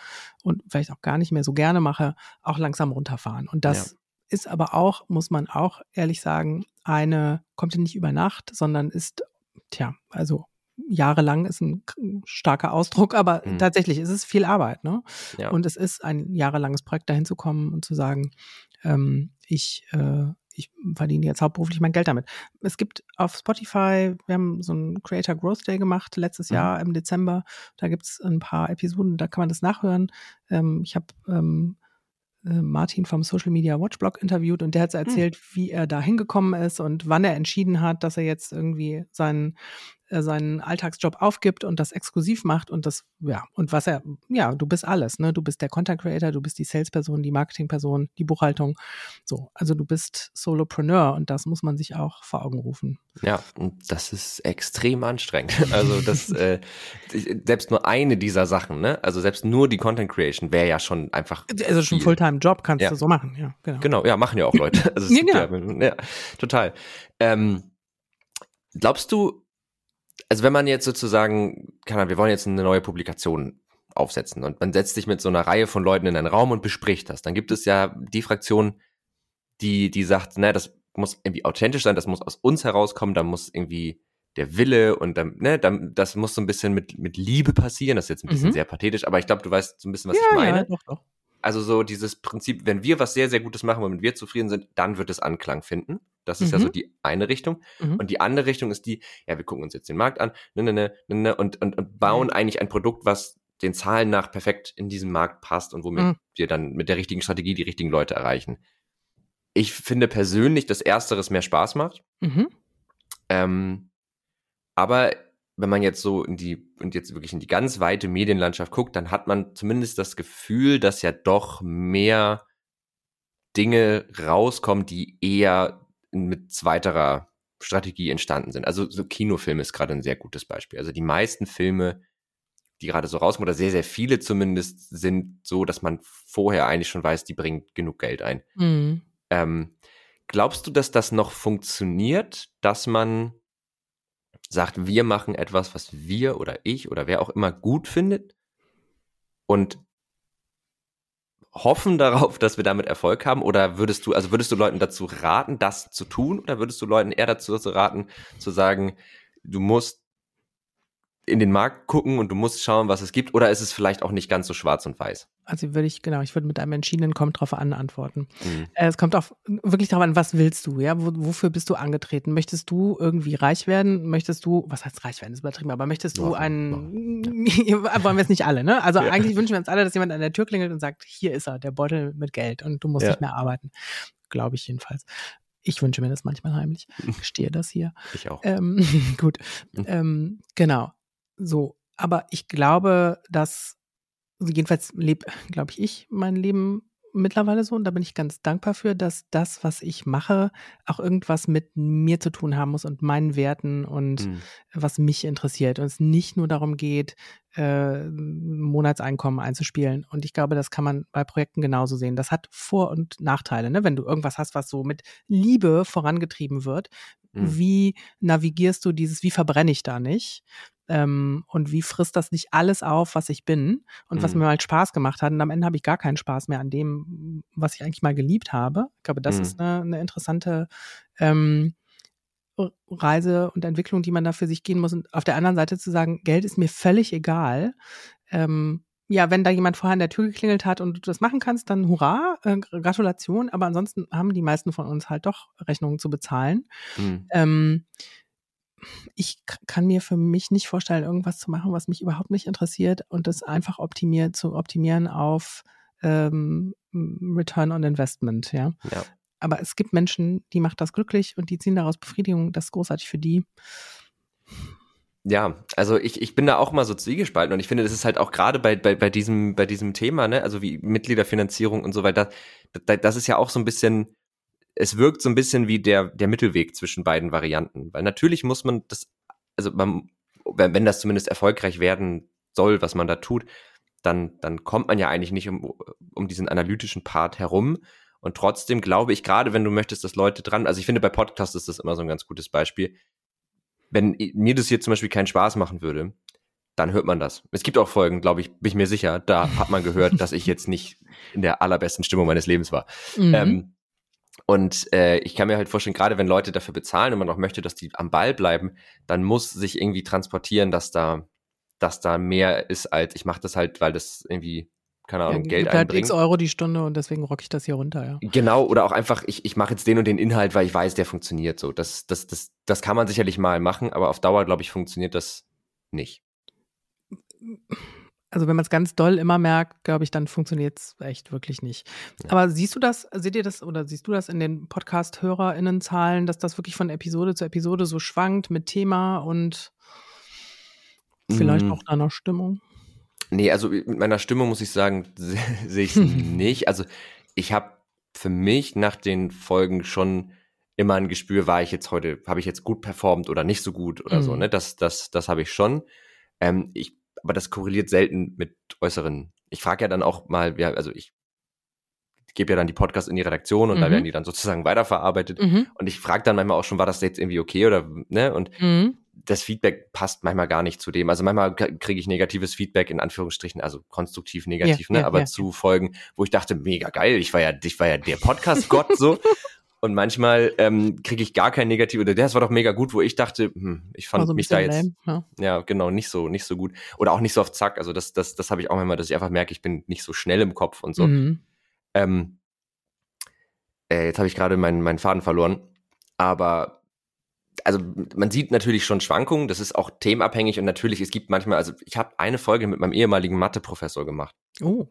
und vielleicht auch gar nicht mehr so gerne mache, auch langsam runterfahren. Und das ja. ist aber auch, muss man auch ehrlich sagen, eine, kommt ja nicht über Nacht, sondern ist tja, also jahrelang ist ein starker Ausdruck, aber mhm. tatsächlich ist es viel Arbeit, ne? Ja. Und es ist ein jahrelanges Projekt, dahin zu kommen und zu sagen, ähm, ich, äh, ich verdiene jetzt hauptberuflich mein Geld damit. Es gibt auf Spotify, wir haben so einen Creator Growth Day gemacht, letztes mhm. Jahr im Dezember. Da gibt es ein paar Episoden, da kann man das nachhören. Ähm, ich habe ähm, äh, Martin vom Social Media Watchblog interviewt und der hat hm. erzählt, hm. wie er da hingekommen ist und wann er entschieden hat, dass er jetzt irgendwie seinen äh, seinen Alltagsjob aufgibt und das exklusiv macht und das, ja, und was er, ja, du bist alles, ne? Du bist der Content Creator, du bist die Salesperson, die Marketingperson, die Buchhaltung. So, also du bist Solopreneur und das muss man sich auch vor Augen rufen. Ja, und das ist extrem anstrengend. Also das, äh, selbst nur eine dieser Sachen, ne? Also selbst nur die Content Creation wäre ja schon einfach. Also schon Fulltime-Job kannst ja. du so machen, ja, genau. Genau, ja, machen ja auch Leute. Also ja, genau. ja, total. Ähm, glaubst du, also wenn man jetzt sozusagen, kann man, wir wollen jetzt eine neue Publikation aufsetzen und man setzt sich mit so einer Reihe von Leuten in einen Raum und bespricht das, dann gibt es ja die Fraktion, die, die sagt, na, das muss irgendwie authentisch sein, das muss aus uns herauskommen, da muss irgendwie der Wille und dann, ne, dann, das muss so ein bisschen mit, mit Liebe passieren, das ist jetzt ein bisschen mhm. sehr pathetisch, aber ich glaube, du weißt so ein bisschen, was ja, ich meine. Ja, doch, doch. Also so dieses Prinzip, wenn wir was sehr, sehr Gutes machen, womit wir zufrieden sind, dann wird es Anklang finden. Das ist mhm. ja so die eine Richtung. Mhm. Und die andere Richtung ist die, ja, wir gucken uns jetzt den Markt an, ne, ne, ne, ne, ne und, und, und bauen mhm. eigentlich ein Produkt, was den Zahlen nach perfekt in diesen Markt passt und womit mhm. wir dann mit der richtigen Strategie die richtigen Leute erreichen. Ich finde persönlich, dass Ersteres mehr Spaß macht. Mhm. Ähm, aber wenn man jetzt so in die und jetzt wirklich in die ganz weite Medienlandschaft guckt, dann hat man zumindest das Gefühl, dass ja doch mehr Dinge rauskommen, die eher mit zweiterer Strategie entstanden sind. Also so Kinofilme ist gerade ein sehr gutes Beispiel. Also die meisten Filme, die gerade so rauskommen, oder sehr, sehr viele zumindest, sind so, dass man vorher eigentlich schon weiß, die bringen genug Geld ein. Mhm. Ähm, glaubst du, dass das noch funktioniert, dass man sagt, wir machen etwas, was wir oder ich oder wer auch immer gut findet und hoffen darauf, dass wir damit Erfolg haben? Oder würdest du, also würdest du Leuten dazu raten, das zu tun? Oder würdest du Leuten eher dazu raten, zu sagen, du musst in den Markt gucken und du musst schauen, was es gibt, oder ist es vielleicht auch nicht ganz so schwarz und weiß? Also würde ich, genau, ich würde mit einem entschiedenen kommt drauf an antworten. Mhm. Äh, es kommt auch wirklich darauf an, was willst du, ja? Wo, wofür bist du angetreten? Möchtest du irgendwie reich werden? Möchtest du, was heißt reich werden, das ist übertrieben, aber möchtest du ja, einen, ja. wollen wir es nicht alle, ne? Also ja. eigentlich wünschen wir uns alle, dass jemand an der Tür klingelt und sagt, hier ist er, der Beutel mit Geld und du musst nicht mehr arbeiten. Glaube ich jedenfalls. Ich wünsche mir das manchmal heimlich. Ich stehe das hier. Ich auch. Ähm, gut. Mhm. Ähm, genau. So, aber ich glaube, dass, also jedenfalls lebe, glaube ich, ich mein Leben mittlerweile so und da bin ich ganz dankbar für, dass das, was ich mache, auch irgendwas mit mir zu tun haben muss und meinen Werten und mhm. was mich interessiert und es nicht nur darum geht, äh, Monatseinkommen einzuspielen. Und ich glaube, das kann man bei Projekten genauso sehen. Das hat Vor- und Nachteile. Ne? Wenn du irgendwas hast, was so mit Liebe vorangetrieben wird, mhm. wie navigierst du dieses, wie verbrenne ich da nicht? Ähm, und wie frisst das nicht alles auf, was ich bin und mhm. was mir mal Spaß gemacht hat. Und am Ende habe ich gar keinen Spaß mehr an dem, was ich eigentlich mal geliebt habe. Ich glaube, das mhm. ist eine, eine interessante ähm, Reise und Entwicklung, die man da für sich gehen muss. Und auf der anderen Seite zu sagen, Geld ist mir völlig egal. Ähm, ja, wenn da jemand vorher an der Tür geklingelt hat und du das machen kannst, dann hurra, äh, Gratulation. Aber ansonsten haben die meisten von uns halt doch Rechnungen zu bezahlen. Mhm. Ähm, ich kann mir für mich nicht vorstellen, irgendwas zu machen, was mich überhaupt nicht interessiert und das einfach optimiert zu optimieren auf ähm, Return on Investment, ja. ja. Aber es gibt Menschen, die macht das glücklich und die ziehen daraus Befriedigung. Das ist großartig für die. Ja, also ich, ich bin da auch mal so zwiegespalten und ich finde, das ist halt auch gerade bei, bei, bei, diesem, bei diesem Thema, ne, also wie Mitgliederfinanzierung und so weiter, das, das ist ja auch so ein bisschen, es wirkt so ein bisschen wie der, der Mittelweg zwischen beiden Varianten. Weil natürlich muss man das, also man, wenn, das zumindest erfolgreich werden soll, was man da tut, dann, dann kommt man ja eigentlich nicht um, um diesen analytischen Part herum. Und trotzdem glaube ich, gerade wenn du möchtest, dass Leute dran, also ich finde bei Podcasts ist das immer so ein ganz gutes Beispiel. Wenn mir das hier zum Beispiel keinen Spaß machen würde, dann hört man das. Es gibt auch Folgen, glaube ich, bin ich mir sicher, da hat man gehört, dass ich jetzt nicht in der allerbesten Stimmung meines Lebens war. Mhm. Ähm, und äh, ich kann mir halt vorstellen, gerade wenn Leute dafür bezahlen und man auch möchte, dass die am Ball bleiben, dann muss sich irgendwie transportieren, dass da, dass da mehr ist als ich mache das halt, weil das irgendwie keine Ahnung, ja, Geld halt einbringt. X Euro die Stunde und deswegen rocke ich das hier runter, ja. Genau, oder auch einfach, ich, ich mache jetzt den und den Inhalt, weil ich weiß, der funktioniert so. Das, das, das, das kann man sicherlich mal machen, aber auf Dauer, glaube ich, funktioniert das nicht also wenn man es ganz doll immer merkt, glaube ich, dann funktioniert es echt wirklich nicht. Ja. Aber siehst du das, seht ihr das oder siehst du das in den Podcast-HörerInnen-Zahlen, dass das wirklich von Episode zu Episode so schwankt mit Thema und vielleicht mm. auch deiner Stimmung? Nee, also mit meiner Stimmung muss ich sagen, sehe ich es nicht. Also ich habe für mich nach den Folgen schon immer ein Gespür, war ich jetzt heute, habe ich jetzt gut performt oder nicht so gut oder mm. so, ne? Das, das, das habe ich schon. Ähm, ich aber das korreliert selten mit äußeren. Ich frage ja dann auch mal, ja, also ich gebe ja dann die Podcasts in die Redaktion und mhm. da werden die dann sozusagen weiterverarbeitet. Mhm. Und ich frage dann manchmal auch schon, war das jetzt irgendwie okay oder ne? Und mhm. das Feedback passt manchmal gar nicht zu dem. Also manchmal kriege ich negatives Feedback in Anführungsstrichen, also konstruktiv negativ, ja, ne? Ja, aber ja. zu Folgen, wo ich dachte, mega geil, ich war ja, ich war ja der Podcast-Gott so. Und manchmal ähm, kriege ich gar kein Negativ oder das war doch mega gut, wo ich dachte, hm, ich fand so mich da jetzt lame, ja. ja. genau nicht so nicht so gut oder auch nicht so auf Zack. Also das das das habe ich auch immer, dass ich einfach merke, ich bin nicht so schnell im Kopf und so. Mhm. Ähm, äh, jetzt habe ich gerade meinen meinen Faden verloren. aber also man sieht natürlich schon Schwankungen, das ist auch themenabhängig und natürlich, es gibt manchmal, also ich habe eine Folge mit meinem ehemaligen Mathe-Professor gemacht. Oh.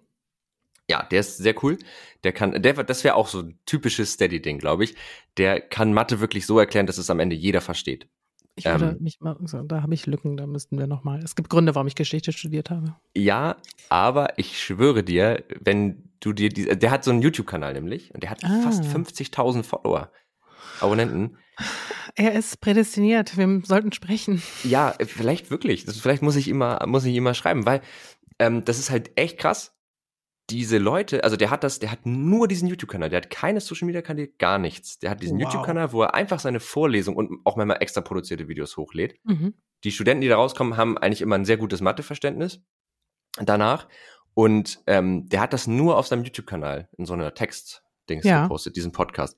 Ja, der ist sehr cool. Der kann, der, das wäre auch so ein typisches Steady-Ding, glaube ich. Der kann Mathe wirklich so erklären, dass es am Ende jeder versteht. Ich würde ähm, mich mal, da habe ich Lücken, da müssten wir nochmal. Es gibt Gründe, warum ich Geschichte studiert habe. Ja, aber ich schwöre dir, wenn du dir die, der hat so einen YouTube-Kanal nämlich und der hat ah. fast 50.000 Follower, Abonnenten. Er ist prädestiniert, wir sollten sprechen. Ja, vielleicht wirklich. Das, vielleicht muss ich immer, muss ich immer schreiben, weil ähm, das ist halt echt krass diese Leute, also der hat das, der hat nur diesen YouTube-Kanal, der hat keine Social Media Kanäle, gar nichts. Der hat diesen wow. YouTube-Kanal, wo er einfach seine Vorlesung und auch manchmal extra produzierte Videos hochlädt. Mhm. Die Studenten, die da rauskommen, haben eigentlich immer ein sehr gutes Matheverständnis danach. Und ähm, der hat das nur auf seinem YouTube-Kanal in so einer Text-Dings ja. gepostet, diesen Podcast.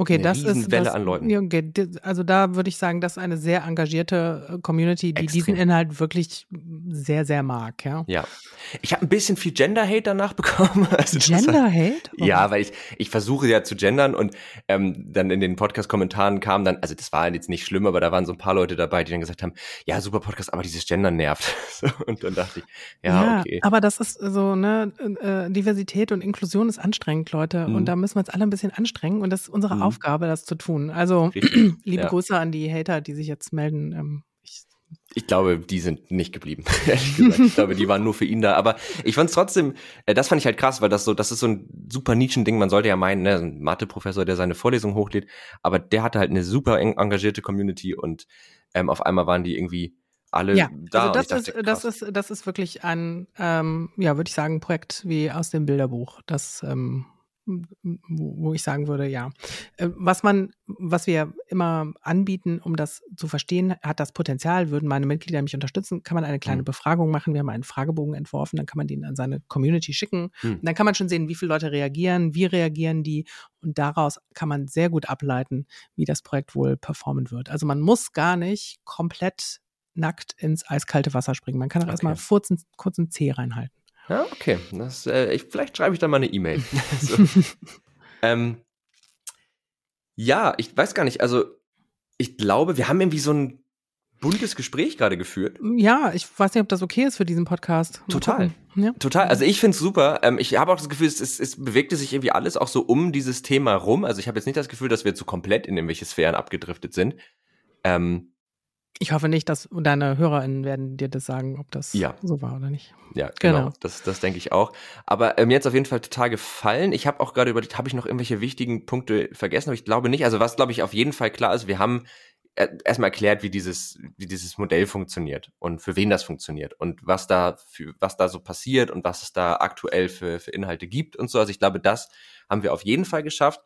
Okay, eine das ist Welle das, an Leuten. Okay, also da würde ich sagen, das ist eine sehr engagierte äh, Community, die Extrem. diesen Inhalt wirklich sehr, sehr mag. Ja. ja. Ich habe ein bisschen viel Gender-Hate danach bekommen. Also Gender-Hate? Oh. Ja, weil ich ich versuche ja zu gendern und ähm, dann in den Podcast-Kommentaren kam dann, also das war jetzt nicht schlimm, aber da waren so ein paar Leute dabei, die dann gesagt haben, ja super Podcast, aber dieses Gender nervt. und dann dachte ich, ja, ja okay. Aber das ist so ne äh, Diversität und Inklusion ist anstrengend, Leute, mhm. und da müssen wir uns alle ein bisschen anstrengen und das ist unsere mhm. Aufgabe, das zu tun. Also liebe ja. Grüße an die Hater, die sich jetzt melden. Ähm, ich, ich glaube, die sind nicht geblieben, ehrlich gesagt. Ich glaube, die waren nur für ihn da. Aber ich fand es trotzdem, äh, das fand ich halt krass, weil das so, das ist so ein super Nischen-Ding. Man sollte ja meinen, ne, ein Mathe-Professor, der seine Vorlesung hochlädt, aber der hatte halt eine super engagierte Community und ähm, auf einmal waren die irgendwie alle ja, da. Also das, dachte, ist, das ist, das ist wirklich ein, ähm, ja, würde ich sagen, Projekt wie aus dem Bilderbuch. Das ähm, wo ich sagen würde, ja. Äh, was man, was wir immer anbieten, um das zu verstehen, hat das Potenzial, würden meine Mitglieder mich unterstützen, kann man eine kleine mhm. Befragung machen. Wir haben einen Fragebogen entworfen, dann kann man den an seine Community schicken. Mhm. Und dann kann man schon sehen, wie viele Leute reagieren, wie reagieren die. Und daraus kann man sehr gut ableiten, wie das Projekt wohl performen wird. Also man muss gar nicht komplett nackt ins eiskalte Wasser springen. Man kann auch okay. erstmal kurz, kurz einen Zeh reinhalten. Ja, okay. Das, äh, ich, vielleicht schreibe ich da mal eine E-Mail. so. ähm, ja, ich weiß gar nicht. Also, ich glaube, wir haben irgendwie so ein buntes Gespräch gerade geführt. Ja, ich weiß nicht, ob das okay ist für diesen Podcast. Mal Total. Ja. Total. Also ich finde es super. Ähm, ich habe auch das Gefühl, es, es, es bewegte sich irgendwie alles auch so um dieses Thema rum. Also ich habe jetzt nicht das Gefühl, dass wir zu komplett in irgendwelche Sphären abgedriftet sind. Ähm, ich hoffe nicht, dass deine HörerInnen werden dir das sagen, ob das ja. so war oder nicht. Ja, genau. genau. Das, das denke ich auch. Aber äh, mir hat es auf jeden Fall total gefallen. Ich habe auch gerade überlegt, habe ich noch irgendwelche wichtigen Punkte vergessen? Aber ich glaube nicht. Also was, glaube ich, auf jeden Fall klar ist, wir haben erstmal erklärt, wie dieses, wie dieses Modell funktioniert und für wen das funktioniert und was da für, was da so passiert und was es da aktuell für, für Inhalte gibt und so. Also ich glaube, das haben wir auf jeden Fall geschafft.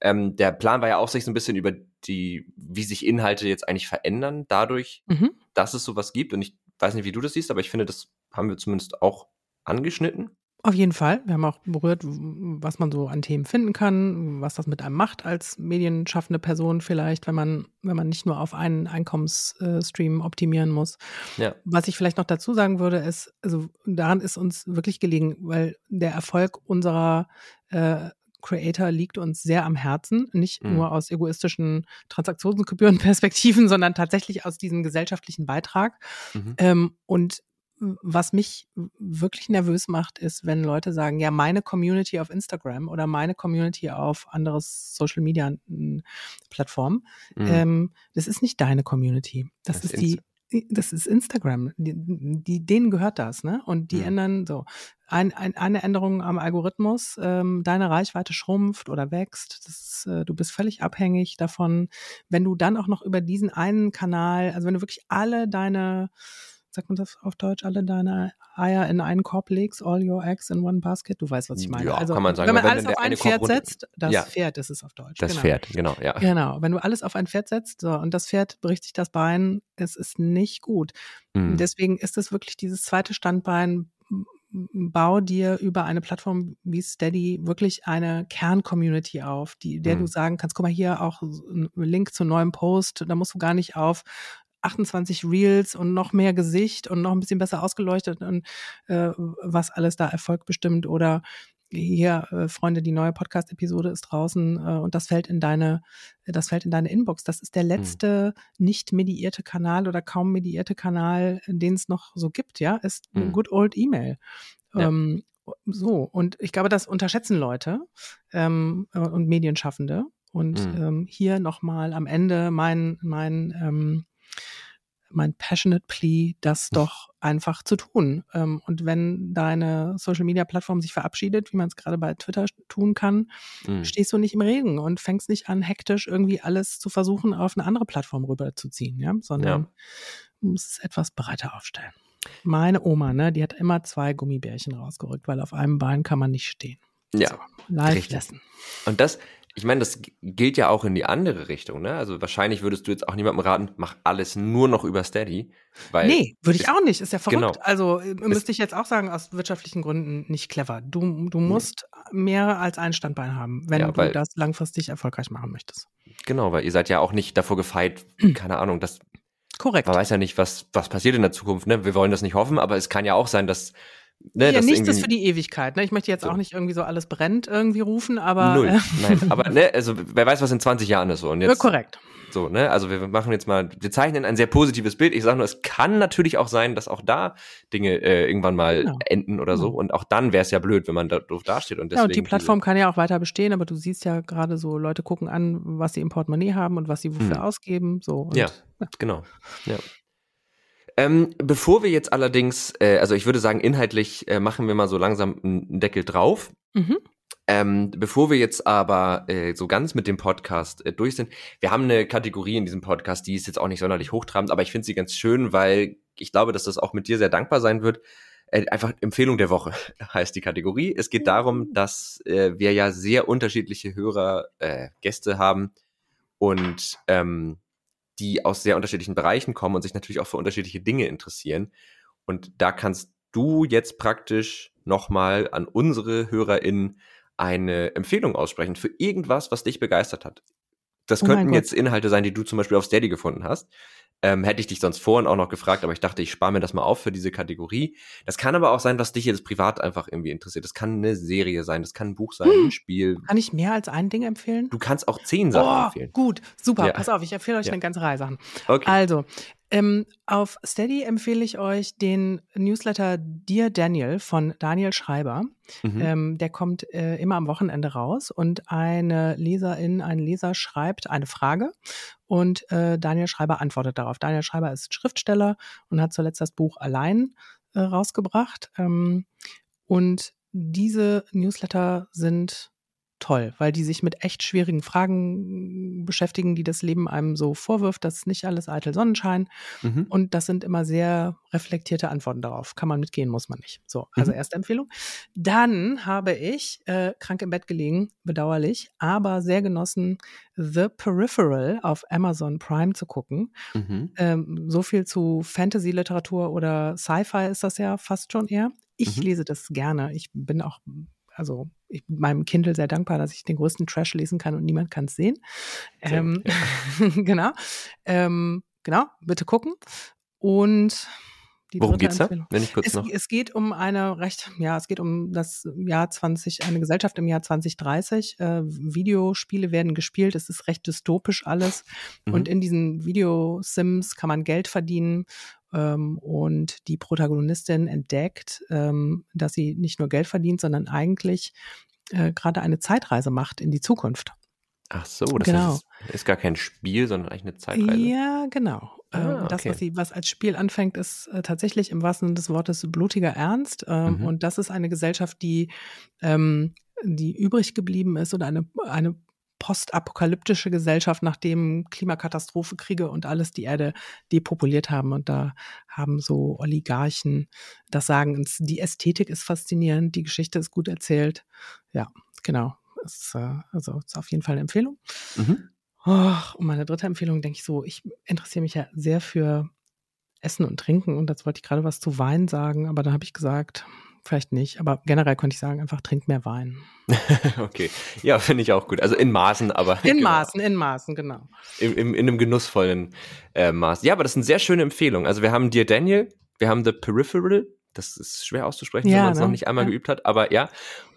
Ähm, der Plan war ja auch, sich so ein bisschen über die, wie sich Inhalte jetzt eigentlich verändern, dadurch, mhm. dass es sowas gibt. Und ich weiß nicht, wie du das siehst, aber ich finde, das haben wir zumindest auch angeschnitten. Auf jeden Fall. Wir haben auch berührt, was man so an Themen finden kann, was das mit einem macht als medienschaffende Person vielleicht, wenn man, wenn man nicht nur auf einen Einkommensstream optimieren muss. Ja. Was ich vielleicht noch dazu sagen würde, ist, also daran ist uns wirklich gelegen, weil der Erfolg unserer äh, Creator liegt uns sehr am Herzen, nicht mhm. nur aus egoistischen Transaktionsgebührenperspektiven, sondern tatsächlich aus diesem gesellschaftlichen Beitrag. Mhm. Ähm, und was mich wirklich nervös macht, ist, wenn Leute sagen, ja, meine Community auf Instagram oder meine Community auf anderes Social Media Plattformen, mhm. ähm, das ist nicht deine Community. Das, das ist die das ist Instagram. Die, die, denen gehört das, ne? Und die ja. ändern so. Ein, ein, eine Änderung am Algorithmus, ähm, deine Reichweite schrumpft oder wächst. Das, äh, du bist völlig abhängig davon. Wenn du dann auch noch über diesen einen Kanal, also wenn du wirklich alle deine sagt man das auf Deutsch, alle deine Eier in einen Korb legst, all your eggs in one basket. Du weißt, was ich meine. Ja, also, kann man sagen. Wenn man alles auf ein Pferd setzt, das ja. Pferd ist es auf Deutsch. Das genau. Pferd, genau, ja. Genau, wenn du alles auf ein Pferd setzt so, und das Pferd bricht sich das Bein, es ist nicht gut. Mhm. Deswegen ist es wirklich dieses zweite Standbein, bau dir über eine Plattform wie Steady wirklich eine Kern-Community auf, die, der mhm. du sagen kannst, guck mal hier auch ein Link zu neuem Post, da musst du gar nicht auf 28 Reels und noch mehr Gesicht und noch ein bisschen besser ausgeleuchtet und äh, was alles da Erfolg bestimmt oder hier, äh, Freunde, die neue Podcast-Episode ist draußen äh, und das fällt in deine, das fällt in deine Inbox. Das ist der hm. letzte mhm. nicht mediierte Kanal oder kaum mediierte Kanal, den es noch so gibt, ja, ist mhm. good old E-Mail. Ja. Ähm, so, und ich glaube, das unterschätzen Leute ähm, und Medienschaffende. Und mhm. ähm, hier nochmal am Ende mein, mein ähm, mein passionate Plea, das hm. doch einfach zu tun. Ähm, und wenn deine Social Media Plattform sich verabschiedet, wie man es gerade bei Twitter tun kann, mhm. stehst du nicht im Regen und fängst nicht an, hektisch irgendwie alles zu versuchen, auf eine andere Plattform rüberzuziehen, ja, sondern ja. musst es etwas breiter aufstellen. Meine Oma, ne, die hat immer zwei Gummibärchen rausgerückt, weil auf einem Bein kann man nicht stehen. Ja. So, live Lesson. Und das, ich meine, das gilt ja auch in die andere Richtung, ne? Also wahrscheinlich würdest du jetzt auch niemandem raten, mach alles nur noch über Steady. Weil nee, würde ich auch nicht. Ist ja verrückt. Genau. Also äh, müsste ich jetzt auch sagen, aus wirtschaftlichen Gründen nicht clever. Du, du musst nee. mehr als ein Standbein haben, wenn ja, du das langfristig erfolgreich machen möchtest. Genau, weil ihr seid ja auch nicht davor gefeit, keine Ahnung, das Korrekt. Man weiß ja nicht, was, was passiert in der Zukunft, ne? Wir wollen das nicht hoffen, aber es kann ja auch sein, dass Ne, ja, nichts ist für die Ewigkeit. Ne? Ich möchte jetzt so. auch nicht irgendwie so alles brennt irgendwie rufen, aber. Null. Äh, Nein, aber ne, also wer weiß, was in 20 Jahren ist so. Und jetzt, korrekt. So, ne, also wir machen jetzt mal, wir zeichnen ein sehr positives Bild. Ich sage nur, es kann natürlich auch sein, dass auch da Dinge äh, irgendwann mal genau. enden oder so. Genau. Und auch dann wäre es ja blöd, wenn man da doof dasteht. Und deswegen ja, und die Plattform kann ja auch weiter bestehen, aber du siehst ja gerade so, Leute gucken an, was sie im Portemonnaie haben und was sie wofür hm. ausgeben. So, und, ja, ja, genau. Ja. Ähm, bevor wir jetzt allerdings, äh, also ich würde sagen, inhaltlich äh, machen wir mal so langsam einen Deckel drauf. Mhm. Ähm, bevor wir jetzt aber äh, so ganz mit dem Podcast äh, durch sind, wir haben eine Kategorie in diesem Podcast, die ist jetzt auch nicht sonderlich hochtrabend, aber ich finde sie ganz schön, weil ich glaube, dass das auch mit dir sehr dankbar sein wird. Äh, einfach Empfehlung der Woche heißt die Kategorie. Es geht darum, dass äh, wir ja sehr unterschiedliche Hörer, äh, Gäste haben und ähm, die aus sehr unterschiedlichen Bereichen kommen und sich natürlich auch für unterschiedliche Dinge interessieren. Und da kannst du jetzt praktisch nochmal an unsere HörerInnen eine Empfehlung aussprechen für irgendwas, was dich begeistert hat. Das oh könnten jetzt Inhalte sein, die du zum Beispiel auf Steady gefunden hast. Ähm, hätte ich dich sonst vorhin auch noch gefragt, aber ich dachte, ich spare mir das mal auf für diese Kategorie. Das kann aber auch sein, was dich jetzt privat einfach irgendwie interessiert. Das kann eine Serie sein, das kann ein Buch sein, hm. ein Spiel. Kann ich mehr als ein Ding empfehlen? Du kannst auch zehn Sachen oh, empfehlen. Gut, super. Ja. Pass auf, ich empfehle euch ja. eine ganze Reihe Sachen. Okay. Also, ähm, auf Steady empfehle ich euch den Newsletter Dear Daniel von Daniel Schreiber. Mhm. Ähm, der kommt äh, immer am Wochenende raus und eine Leserin, ein Leser schreibt eine Frage und äh, Daniel Schreiber antwortet darauf. Daniel Schreiber ist Schriftsteller und hat zuletzt das Buch Allein äh, rausgebracht. Ähm, und diese Newsletter sind toll, weil die sich mit echt schwierigen Fragen beschäftigen, die das Leben einem so vorwirft. Das ist nicht alles eitel Sonnenschein. Mhm. Und das sind immer sehr reflektierte Antworten darauf. Kann man mitgehen, muss man nicht. So, also mhm. erste Empfehlung. Dann habe ich äh, krank im Bett gelegen, bedauerlich, aber sehr genossen, The Peripheral auf Amazon Prime zu gucken. Mhm. Ähm, so viel zu Fantasy-Literatur oder Sci-Fi ist das ja fast schon eher. Ich mhm. lese das gerne. Ich bin auch also ich bin meinem Kindle sehr dankbar, dass ich den größten Trash lesen kann und niemand kann es sehen. Ähm, ja. genau. Ähm, genau, bitte gucken. Und die Worum geht's da? Wenn ich kurz es, noch. es geht um eine recht, ja, es geht um das Jahr 20, eine Gesellschaft im Jahr 2030. Äh, Videospiele werden gespielt, es ist recht dystopisch alles. Mhm. Und in diesen Videosims kann man Geld verdienen ähm, und die Protagonistin entdeckt, ähm, dass sie nicht nur Geld verdient, sondern eigentlich äh, gerade eine Zeitreise macht in die Zukunft. Ach so, das genau. heißt, ist gar kein Spiel, sondern eigentlich eine Zeitreise. Ja, genau. Ähm, ah, okay. Das, was sie, was als Spiel anfängt, ist äh, tatsächlich im wahrsten Sinne des Wortes blutiger Ernst. Ähm, mhm. Und das ist eine Gesellschaft, die, ähm, die übrig geblieben ist oder eine, eine postapokalyptische Gesellschaft, nachdem Klimakatastrophe, Kriege und alles die Erde depopuliert haben. Und da haben so Oligarchen das Sagen, die Ästhetik ist faszinierend, die Geschichte ist gut erzählt. Ja, genau. Ist, äh, also ist auf jeden Fall eine Empfehlung. Mhm. Und meine dritte Empfehlung denke ich so, ich interessiere mich ja sehr für Essen und Trinken und jetzt wollte ich gerade was zu Wein sagen, aber da habe ich gesagt, vielleicht nicht, aber generell könnte ich sagen, einfach trink mehr Wein. okay, ja, finde ich auch gut. Also in Maßen, aber. In genau. Maßen, in Maßen, genau. Im, im, in einem genussvollen äh, Maß. Ja, aber das ist eine sehr schöne Empfehlung. Also wir haben dir Daniel, wir haben The Peripheral Das ist schwer auszusprechen, Ja, wenn man es ne? noch nicht einmal Ja. geübt hat, aber ja.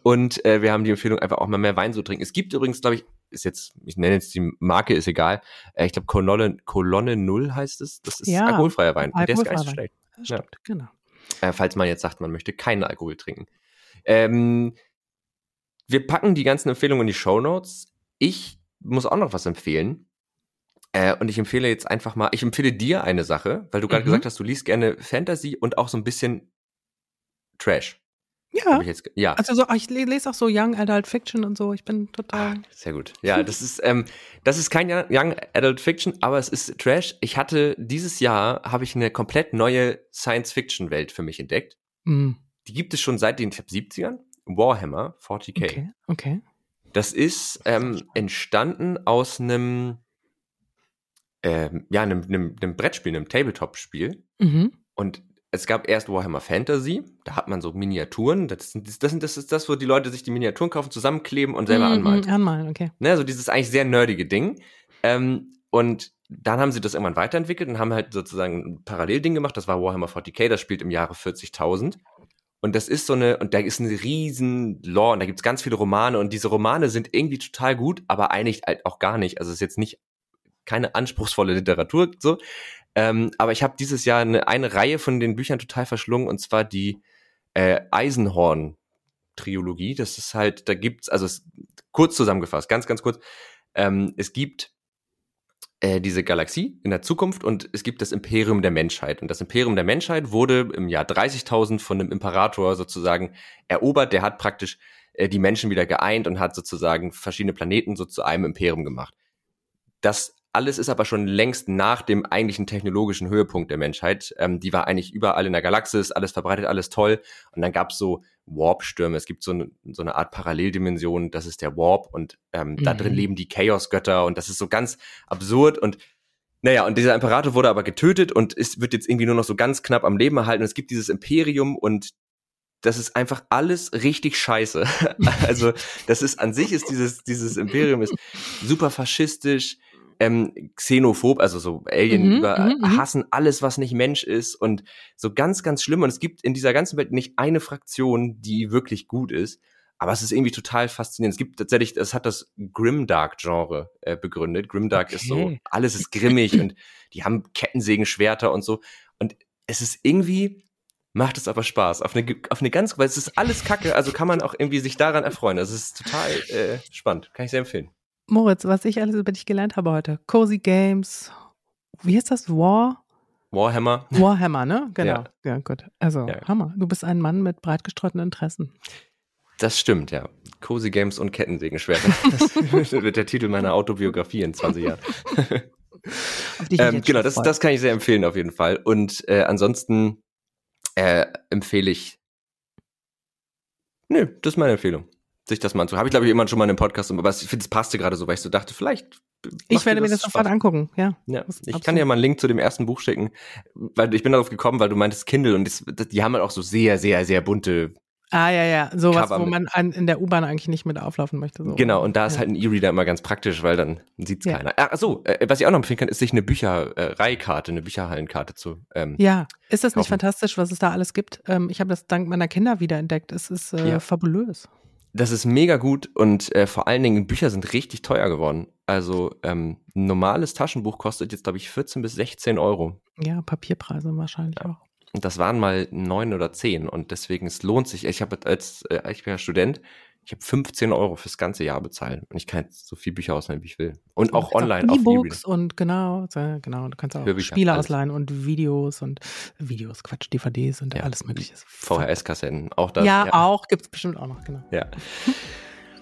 Und äh, wir haben die Empfehlung, einfach auch mal mehr Wein zu trinken. Es gibt übrigens, glaube ich, ist jetzt, ich nenne jetzt die Marke, ist egal. Äh, ich glaube, Kolonne, Kolonne Null heißt es. Das ist Ja, alkoholfreier Wein. Und der ist gar nicht so alkoholfreier schlecht. Stimmt, genau. Äh, falls man jetzt sagt, man möchte keinen Alkohol trinken. Ähm, wir packen die ganzen Empfehlungen in die Show Notes. Ich muss auch noch was empfehlen. Äh, und ich empfehle jetzt einfach mal, ich empfehle dir eine Sache, weil du gerade Mhm. gesagt hast, du liest gerne Fantasy und auch so ein bisschen Trash. Ja, jetzt, ja. also so, ich le- lese auch so Young Adult Fiction und so. Ich bin total. Ah, sehr gut. Ja, das ist, ähm, das ist kein Young Adult Fiction, aber es ist Trash. Ich hatte dieses Jahr habe ich eine komplett neue Science-Fiction-Welt für mich entdeckt. Mm, Die gibt es schon seit den ich glaub, 70ern. Warhammer 40k. okay, okay. Das ist ähm, entstanden aus einem, ähm, ja, einem, einem, einem Brettspiel, einem Tabletop-Spiel. Mhm. Und es gab erst Warhammer Fantasy, da hat man so Miniaturen. Das, sind, das, sind, das ist das, wo die Leute sich die Miniaturen kaufen, zusammenkleben und selber Mm, anmalen. mm, Anmalen, okay. Ne, so dieses eigentlich sehr nerdige Ding. Ähm, und dann haben sie das irgendwann weiterentwickelt und haben halt sozusagen ein Parallelding gemacht. Das war Warhammer 40k, das spielt im Jahre 40.000. Und das ist so eine, und da ist eine riesen Lore und da gibt's ganz viele Romane und diese Romane sind irgendwie total gut, aber eigentlich halt auch gar nicht. Also es ist jetzt nicht keine anspruchsvolle Literatur so. Ähm, aber ich habe dieses Jahr eine, eine Reihe von den Büchern total verschlungen und zwar die äh, Eisenhorn-Trilogie. Das ist halt, da gibt's, also es, kurz zusammengefasst, ganz, ganz kurz. Ähm, es gibt äh, diese Galaxie in der Zukunft und es gibt das Imperium der Menschheit. Und das Imperium der Menschheit wurde im Jahr 30.000 von einem Imperator sozusagen erobert. Der hat praktisch äh, die Menschen wieder geeint und hat sozusagen verschiedene Planeten so zu einem Imperium gemacht. Das alles ist aber schon längst nach dem eigentlichen technologischen Höhepunkt der Menschheit. Ähm, die war eigentlich überall in der Galaxis, alles verbreitet, alles toll. Und dann gab's so Warp-Stürme. Es gibt so eine, so eine Art Paralleldimension, das ist der Warp und ähm, da Mhm. drin leben die Chaos-Götter und das ist so ganz absurd und naja, und dieser Imperator wurde aber getötet und ist, wird jetzt irgendwie nur noch so ganz knapp am Leben erhalten. Und es gibt dieses Imperium und das ist einfach alles richtig scheiße. also, das ist an sich ist dieses, dieses Imperium ist super faschistisch, ähm, xenophob, also so Alien Mhm, über mhm, mhm. hassen alles, was nicht Mensch ist und so ganz, ganz schlimm. Und es gibt in dieser ganzen Welt nicht eine Fraktion, die wirklich gut ist. Aber es ist irgendwie total faszinierend. Es gibt tatsächlich, es hat das Grimdark-Genre äh, begründet. Grimdark ist so, Okay. alles ist grimmig und die haben Kettensägenschwerter und so. Und es ist irgendwie, macht es aber Spaß. Auf eine, auf eine ganz, weil es ist alles Kacke, also kann man auch irgendwie sich daran erfreuen. Das ist total äh, spannend. Kann ich sehr empfehlen. Moritz, was ich alles über dich gelernt habe heute. Cozy Games. Wie heißt das? War? Warhammer. Warhammer, ne? Genau. Ja. Ja, gut. Also, Ja. Hammer. Du bist ein Mann mit breit gestreuten Interessen. Das stimmt, ja. Cozy Games und Kettensägenschwerter. Das wird der Titel meiner Autobiografie in 20 Jahren. Auf die Ähm, genau, das, das kann ich sehr empfehlen auf jeden Fall. Und äh, ansonsten äh, empfehle ich. Nö, das ist meine Empfehlung. Sich das mal anzuhören. Habe ich, glaube ich, immer schon mal in einem Podcast, aber ich finde, es passte gerade so, weil ich so dachte, vielleicht. Ich werde mir das sofort angucken, ja. Ja, ich kann absolut- dir mal einen Link zu dem ersten Buch schicken, weil ich bin darauf gekommen, weil du meintest Kindle und das, das, die haben halt auch so sehr, sehr, sehr bunte. Ah, ja, ja. Sowas, Cover wo man an, in der U-Bahn eigentlich nicht mit auflaufen möchte. So. Genau, und da ist ja. halt ein E-Reader immer ganz praktisch, weil dann sieht's Ja. keiner. Ach so, äh, was ich auch noch empfehlen kann, ist sich eine Büchereikarte, eine Bücherhallenkarte zu. Ähm, Ja, ist das nicht kaufen. fantastisch, was es da alles gibt? Ähm, ich habe das dank meiner Kinder wiederentdeckt. Es ist äh, Ja. fabulös. Das ist mega gut und äh, vor allen Dingen Bücher sind richtig teuer geworden. Also ähm, ein normales Taschenbuch kostet jetzt, glaube ich, 14 bis 16 Euro. Ja, Papierpreise wahrscheinlich auch. Und das waren mal neun oder zehn und deswegen es lohnt sich. Ich habe als äh, ich bin ja Student, ich habe 15 Euro fürs ganze Jahr bezahlt und ich kann jetzt so viel Bücher ausleihen, wie ich will. Und auch Du kannst online auf E-Reader. E-Books und genau, genau. Du kannst auch Hörbücher, Spiele alles. ausleihen und Videos und Videos, Quatsch, DVDs und Ja. alles Mögliche. VHS-Kassetten, auch das. ja, auch, gibt's bestimmt auch noch, genau. Ja.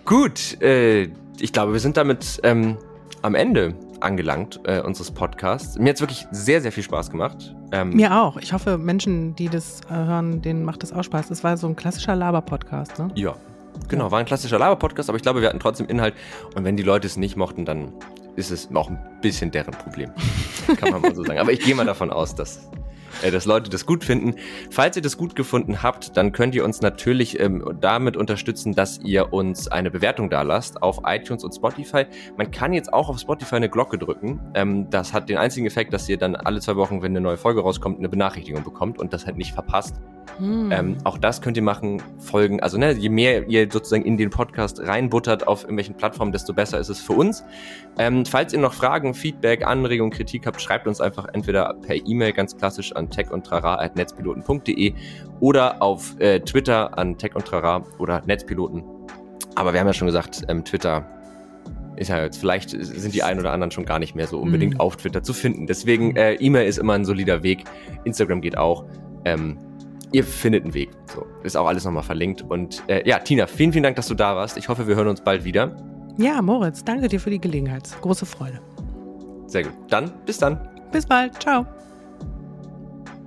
Gut, äh, ich glaube, wir sind damit ähm, am Ende angelangt äh, unseres Podcasts. Mir hat's wirklich sehr, sehr viel Spaß gemacht. Ähm, Mir auch. Ich hoffe, Menschen, die das äh, hören, denen macht das auch Spaß. Das war so ein klassischer Laber-Podcast, ne? Ja, genau, war ein klassischer Laber-Podcast, aber ich glaube, wir hatten trotzdem Inhalt. Und wenn die Leute es nicht mochten, dann ist es auch ein bisschen deren Problem. Kann man mal so sagen. Aber ich gehe mal davon aus, dass, äh, dass Leute das gut finden. Falls ihr das gut gefunden habt, dann könnt ihr uns natürlich ähm, damit unterstützen, dass ihr uns eine Bewertung da lasst auf iTunes und Spotify. Man kann jetzt auch auf Spotify eine Glocke drücken. Ähm, das hat den einzigen Effekt, dass ihr dann alle zwei Wochen, wenn eine neue Folge rauskommt, eine Benachrichtigung bekommt und das halt nicht verpasst. Hm. Ähm, auch das könnt ihr machen, folgen. Also ne, je mehr ihr sozusagen in den Podcast reinbuttert auf irgendwelchen Plattformen, desto besser ist es für uns. Ähm, falls ihr noch Fragen, Feedback, Anregungen, Kritik habt, schreibt uns einfach entweder per E-Mail ganz klassisch an techundtrara.netzpiloten.de oder auf äh, Twitter an techundtrara oder Netzpiloten. Aber wir haben ja schon gesagt, ähm, Twitter ist ja jetzt, vielleicht sind die einen oder anderen schon gar nicht mehr so unbedingt mhm. auf Twitter zu finden. Deswegen, äh, E-Mail ist immer ein solider Weg. Instagram geht auch. Ähm, ihr findet einen Weg. So, ist auch alles nochmal verlinkt. Und äh, ja, Tina, vielen, vielen Dank, dass du da warst. Ich hoffe, wir hören uns bald wieder. Ja, Moritz, danke dir für die Gelegenheit. Große Freude. Sehr gut. Dann, bis dann. Bis bald. Ciao.